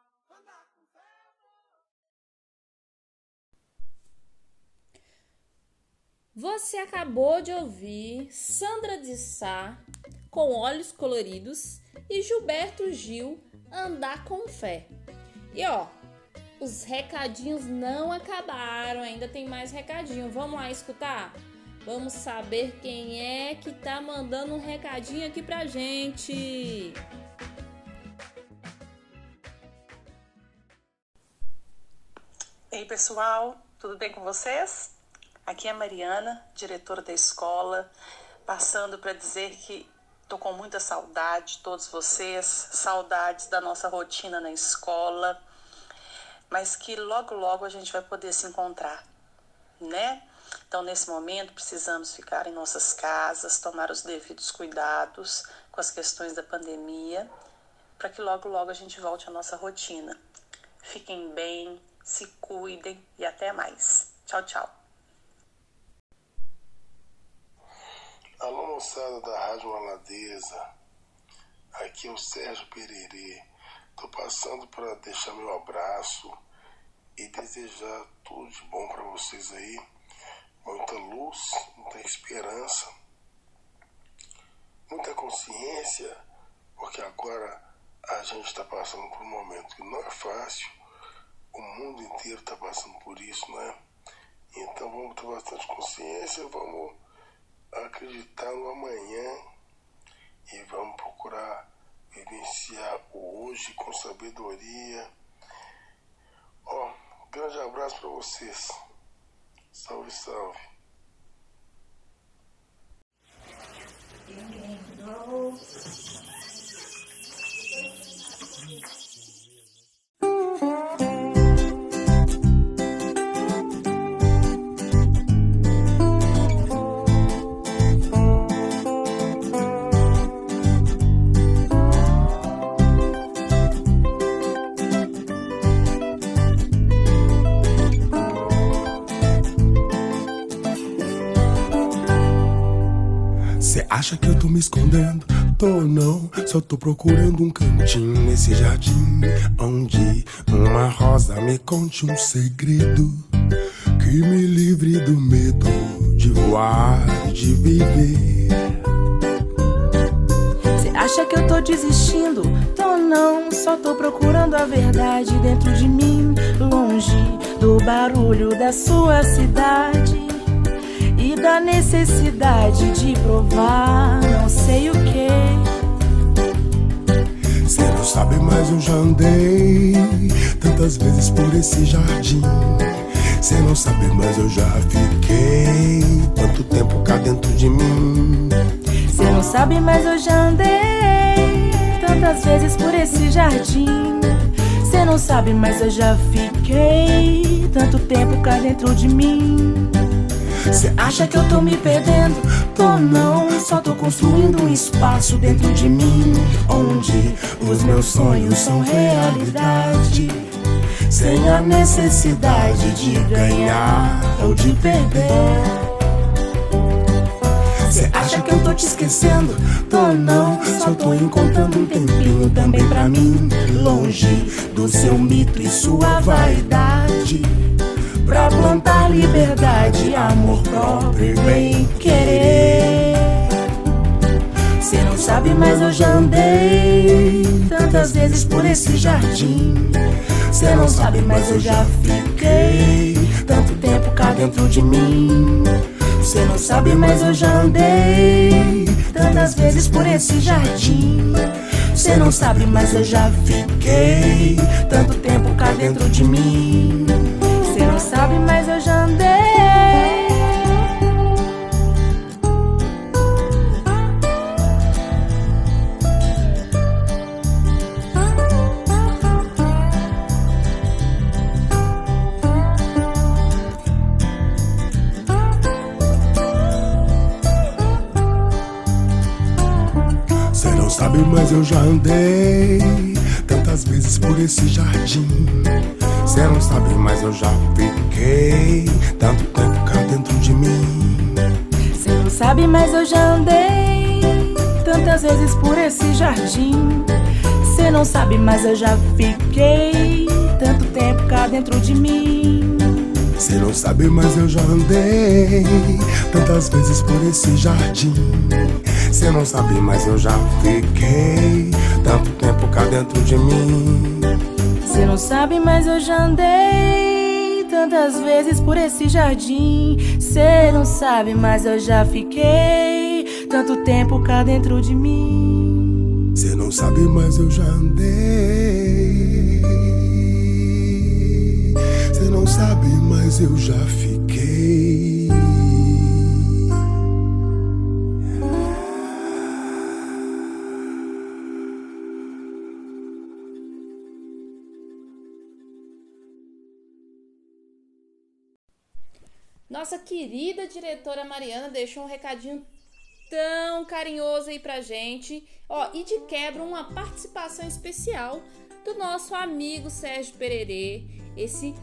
Você acabou de ouvir Sandra de Sá com Olhos Coloridos e Gilberto Gil Andar com Fé. E ó, os recadinhos não acabaram, ainda tem mais recadinho. Vamos lá escutar? Vamos saber quem é que tá mandando um recadinho aqui pra gente. Ei pessoal, tudo bem com vocês? Aqui é a Mariana, diretora da escola, passando para dizer que tô com muita saudade de todos vocês, saudades da nossa rotina na escola, mas que logo logo a gente vai poder se encontrar, né? Então, nesse momento, precisamos ficar em nossas casas, tomar os devidos cuidados com as questões da pandemia, para que logo logo a gente volte à nossa rotina. Fiquem bem, se cuidem e até mais. Tchau, tchau. Alô, moçada da Rádio Maladeza. Aqui é o Sérgio Pererê. Tô passando para deixar meu abraço e desejar tudo de bom para vocês aí. Muita luz, muita esperança, muita consciência, porque agora a gente está passando por um momento que não é fácil. O mundo inteiro está passando por isso, né? Então vamos ter bastante consciência, vamos acreditar no amanhã e vamos procurar vivenciar o hoje com sabedoria. Ó, um grande abraço para vocês. Salve, salve. Cê acha que eu tô me escondendo? Tô não, só tô procurando um cantinho nesse jardim Onde uma rosa me conte um segredo Que me livre do medo de voar e de viver Cê acha que eu tô desistindo? Tô não, só tô procurando a verdade dentro de mim, longe do barulho da sua cidade e da necessidade de provar não sei o que. Cê não sabe, mas eu já andei tantas vezes por esse jardim. Cê não sabe, mas eu já fiquei tanto tempo cá dentro de mim. Cê não sabe, mas eu já andei tantas vezes por esse jardim. Cê não sabe, mas eu já fiquei tanto tempo cá dentro de mim. Cê acha que eu tô me perdendo? Tô não, só tô construindo um espaço dentro de mim onde os meus sonhos são realidade. Sem a necessidade de ganhar ou de perder. Cê acha que eu tô te esquecendo? Tô não, só tô encontrando um tempinho também pra mim. Longe do seu mito e sua vaidade. Pra plantar liberdade, amor próprio e bem querer. Cê não sabe, mas eu já andei tantas vezes por esse jardim. Cê não sabe, mas eu já fiquei tanto tempo cá dentro de mim. Cê não sabe, mas eu já andei tantas vezes por esse jardim. Cê não sabe, mas eu já fiquei tanto tempo cá dentro de mim. Não sabe, mas eu já andei. Cê não sabe, mas eu já andei tantas vezes por esse jardim. Cê não sabe, mas eu já fiquei tanto tempo cá dentro de mim. Cê não sabe, mas eu já andei tantas vezes por esse jardim. Cê não sabe, mas eu já fiquei tanto tempo cá dentro de mim. Cê não sabe, mas eu já andei tantas vezes por esse jardim. Cê não sabe, mas eu já fiquei tanto tempo cá dentro de mim. Cê não sabe, mas eu já andei tantas vezes por esse jardim. Cê não sabe, mas eu já fiquei tanto tempo cá dentro de mim. Cê não sabe, mas eu já andei. Cê não sabe, mas eu já fiquei. Nossa querida diretora Mariana deixou um recadinho tão carinhoso aí pra gente. Ó, e de quebra uma participação especial do nosso amigo Sérgio Pererê, esse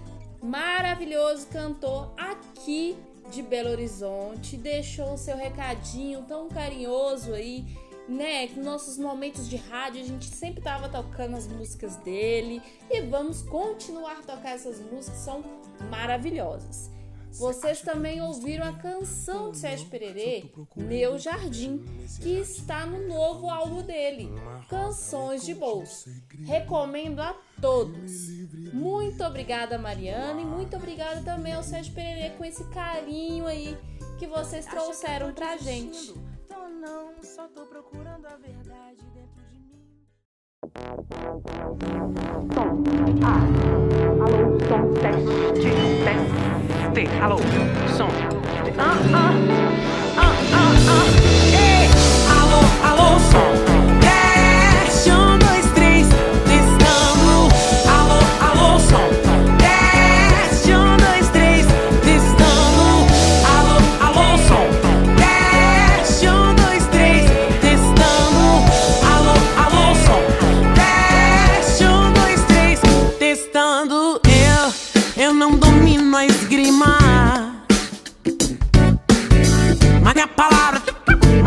maravilhoso cantor aqui de Belo Horizonte, deixou o seu recadinho tão carinhoso aí, né? Nos nossos momentos de rádio a gente sempre tava tocando as músicas dele e vamos continuar a tocar essas músicas, são maravilhosas. Vocês também ouviram a canção de Sérgio Pererê, Meu Jardim, que está no novo álbum dele, Canções de Bolso. Recomendo a todos. Muito obrigada, Mariana, e muito obrigada também ao Sérgio Pererê com esse carinho aí que vocês trouxeram pra gente. Tô não, só tô procurando a verdade dentro de mim. Alô, som, teste, teste. Alô, som. Ah, ah, ah, ah, ah. Som.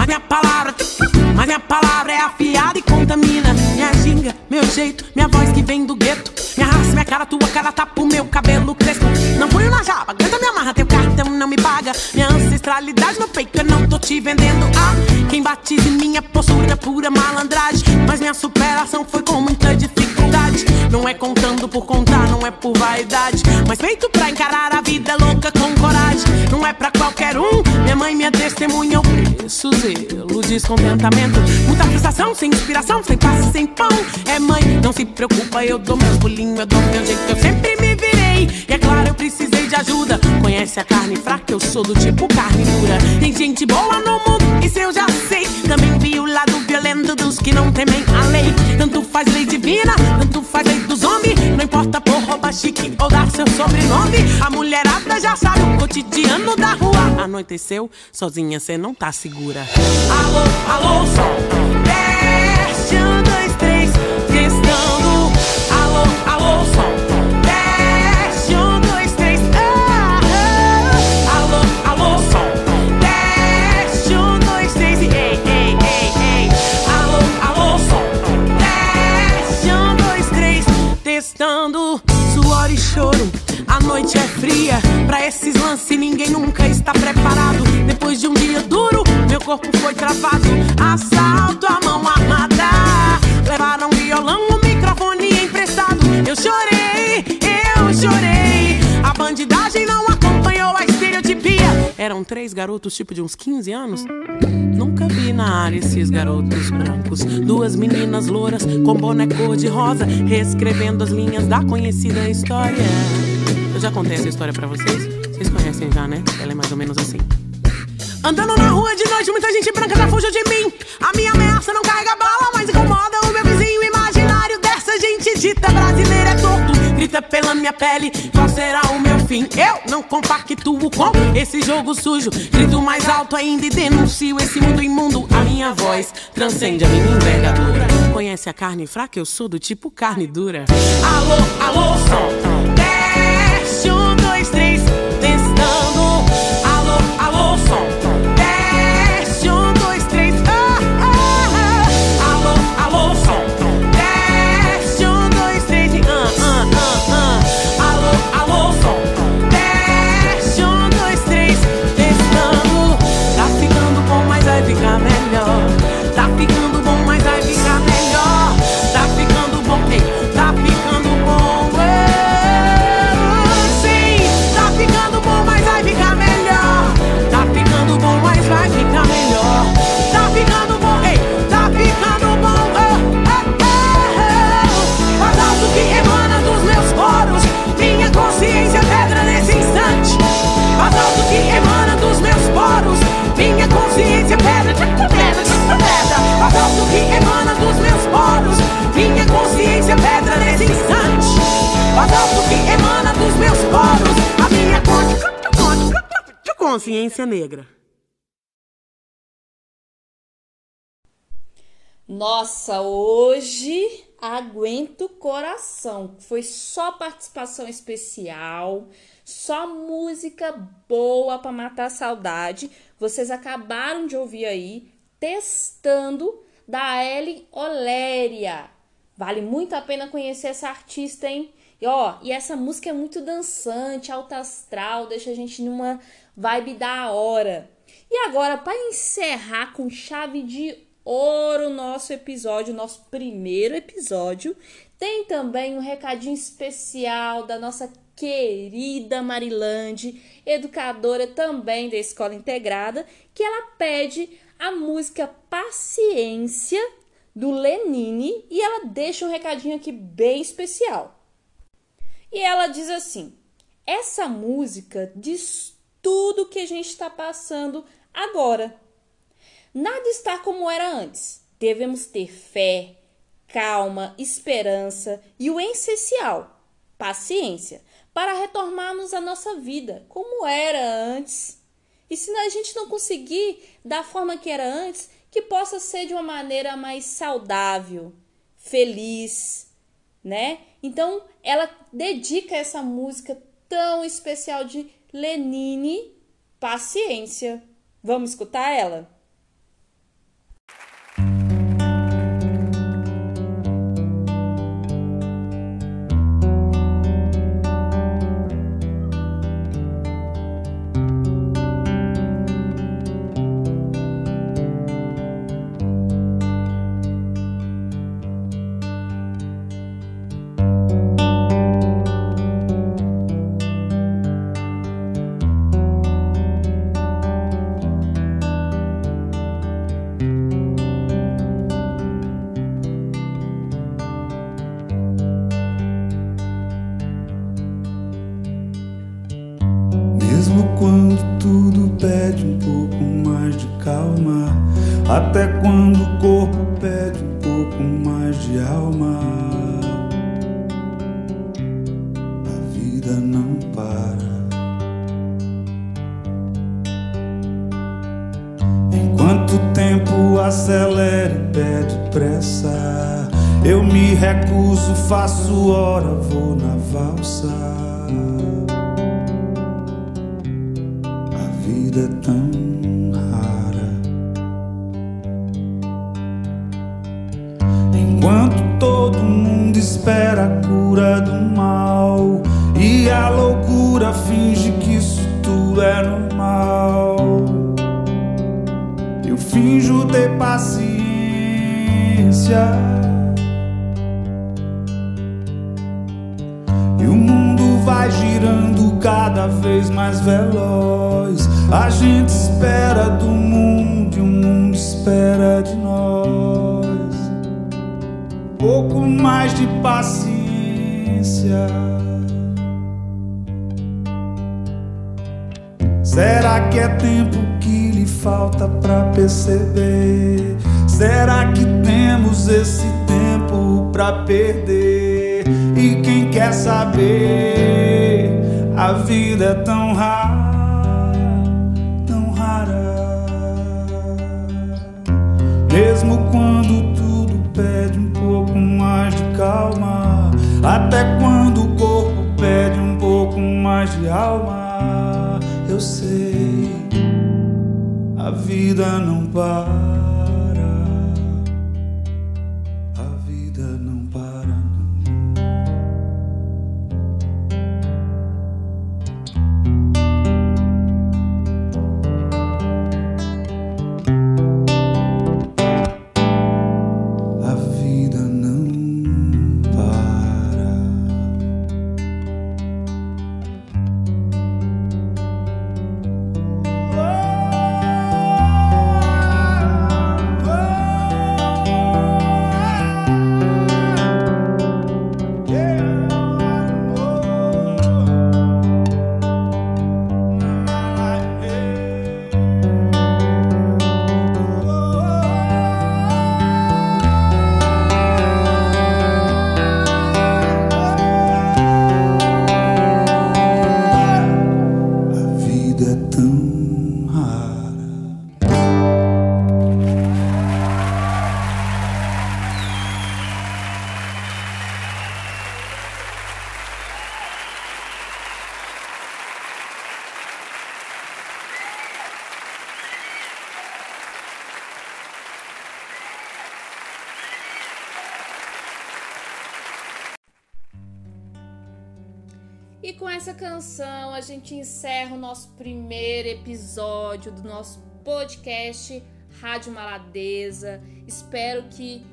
Mas minha palavra, mas minha palavra é afiada e contamina. Minha ginga, meu jeito, minha voz que vem do gueto. Minha raça, minha cara, tua cara tapa o meu cabelo crespo. Não punho na jaba, canta me amarra, teu cartão não me paga. Minha ancestralidade no peito, eu não tô te vendendo. Ah, quem batiza em minha postura é pura malandragem. Mas minha superação foi com muita dificuldade. Não é contando por contar, não é por vaidade. Mas feito pra encarar a vida louca com coragem. Não é pra qualquer um. Minha mãe, minha testemunha, eu preço, zelo, descontentamento. Muita frustração, sem inspiração, sem passe, sem pão. É mãe, não se preocupa, eu dou meus pulinhos, eu dou meu jeito, eu sempre me virei. E é claro, eu precisei de ajuda. Conhece a carne fraca, eu sou do tipo carne dura. Tem gente boa no mundo, isso eu já sei. Também vi o lado violento dos que não temem a lei. Tanto faz lei divina, tanto faz lei dos homens. Não importa por roubar chique ou dar seu sobrenome. A mulherada já sabe o cotidiano da rua. Anoiteceu, sozinha cê não tá segura. Alô, alô, som. Teste, um, dois, três, testando. Alô, alô, som. A noite é fria. Pra esses lances ninguém nunca está preparado. Depois de um dia duro, meu corpo foi travado. Assalto a mão armada. Levaram violão, o microfone emprestado. Eu chorei, eu chorei. A bandidagem não acompanhou a estereotipia. Eram três garotos, tipo de uns 15 anos. Nunca vi na área esses garotos brancos. Duas meninas louras com boné cor-de-rosa, reescrevendo as linhas da conhecida história. Eu já contei essa história pra vocês? Vocês conhecem já, né? Ela é mais ou menos assim. Andando na rua de noite, muita gente branca já fugiu de mim. A minha ameaça não carrega bala, mas incomoda o meu dita brasileira é torto. Grita pela minha pele, qual será o meu fim? Eu não compactuo com esse jogo sujo. Grito mais alto ainda e denuncio esse mundo imundo. A minha voz transcende a minha envergadura. Conhece a carne fraca? Eu sou do tipo carne dura. Alô, alô, som. Teste, um, dois, três, negra. Nossa, hoje aguento coração. Foi só participação especial, só música boa para matar a saudade. Vocês acabaram de ouvir aí testando da Ellen Oléria. Vale muito a pena conhecer essa artista, hein? E ó, e essa música é muito dançante, alta astral, deixa a gente numa vibe da hora. E agora, para encerrar com chave de ouro o nosso episódio, nosso primeiro episódio, tem também um recadinho especial da nossa querida Marilande, educadora também da Escola Integrada, que ela pede a música Paciência do Lenine e ela deixa um recadinho aqui bem especial. E ela diz assim: essa música diz tudo que a gente está passando agora. Nada está como era antes. Devemos ter fé, calma, esperança e o essencial, paciência, para retornarmos à nossa vida como era antes. E se a gente não conseguir da forma que era antes, que possa ser de uma maneira mais saudável, feliz, né? Então, ela dedica essa música tão especial de Lenine, Paciência. Vamos escutar ela? Faço hora, vou na valsa. Canção a gente encerra o nosso primeiro episódio do nosso podcast Rádio Maladeza. Espero que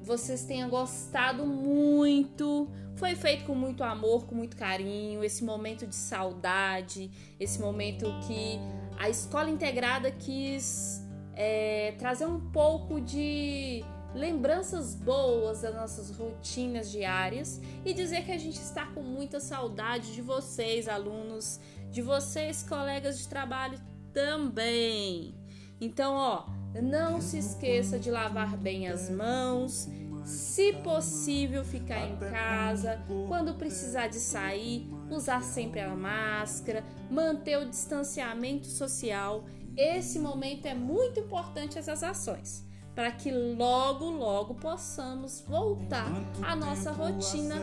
vocês tenham gostado muito. Foi feito com muito amor, com muito carinho. Esse momento de saudade, esse momento que a escola integrada quis é, trazer um pouco de lembranças boas das nossas rotinas diárias e dizer que a gente está com muita saudade de vocês, alunos, de vocês, colegas de trabalho também. Então, ó, não se esqueça de lavar bem as mãos, se possível, ficar em casa, quando precisar de sair, usar sempre a máscara, manter o distanciamento social. Esse momento é muito importante essas ações para que logo, logo possamos voltar à nossa rotina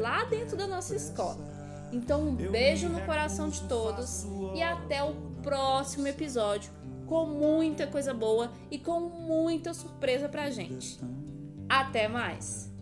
lá dentro da nossa escola. Então, um beijo no coração de todos e até o próximo episódio com muita coisa boa e com muita surpresa pra gente. Até mais!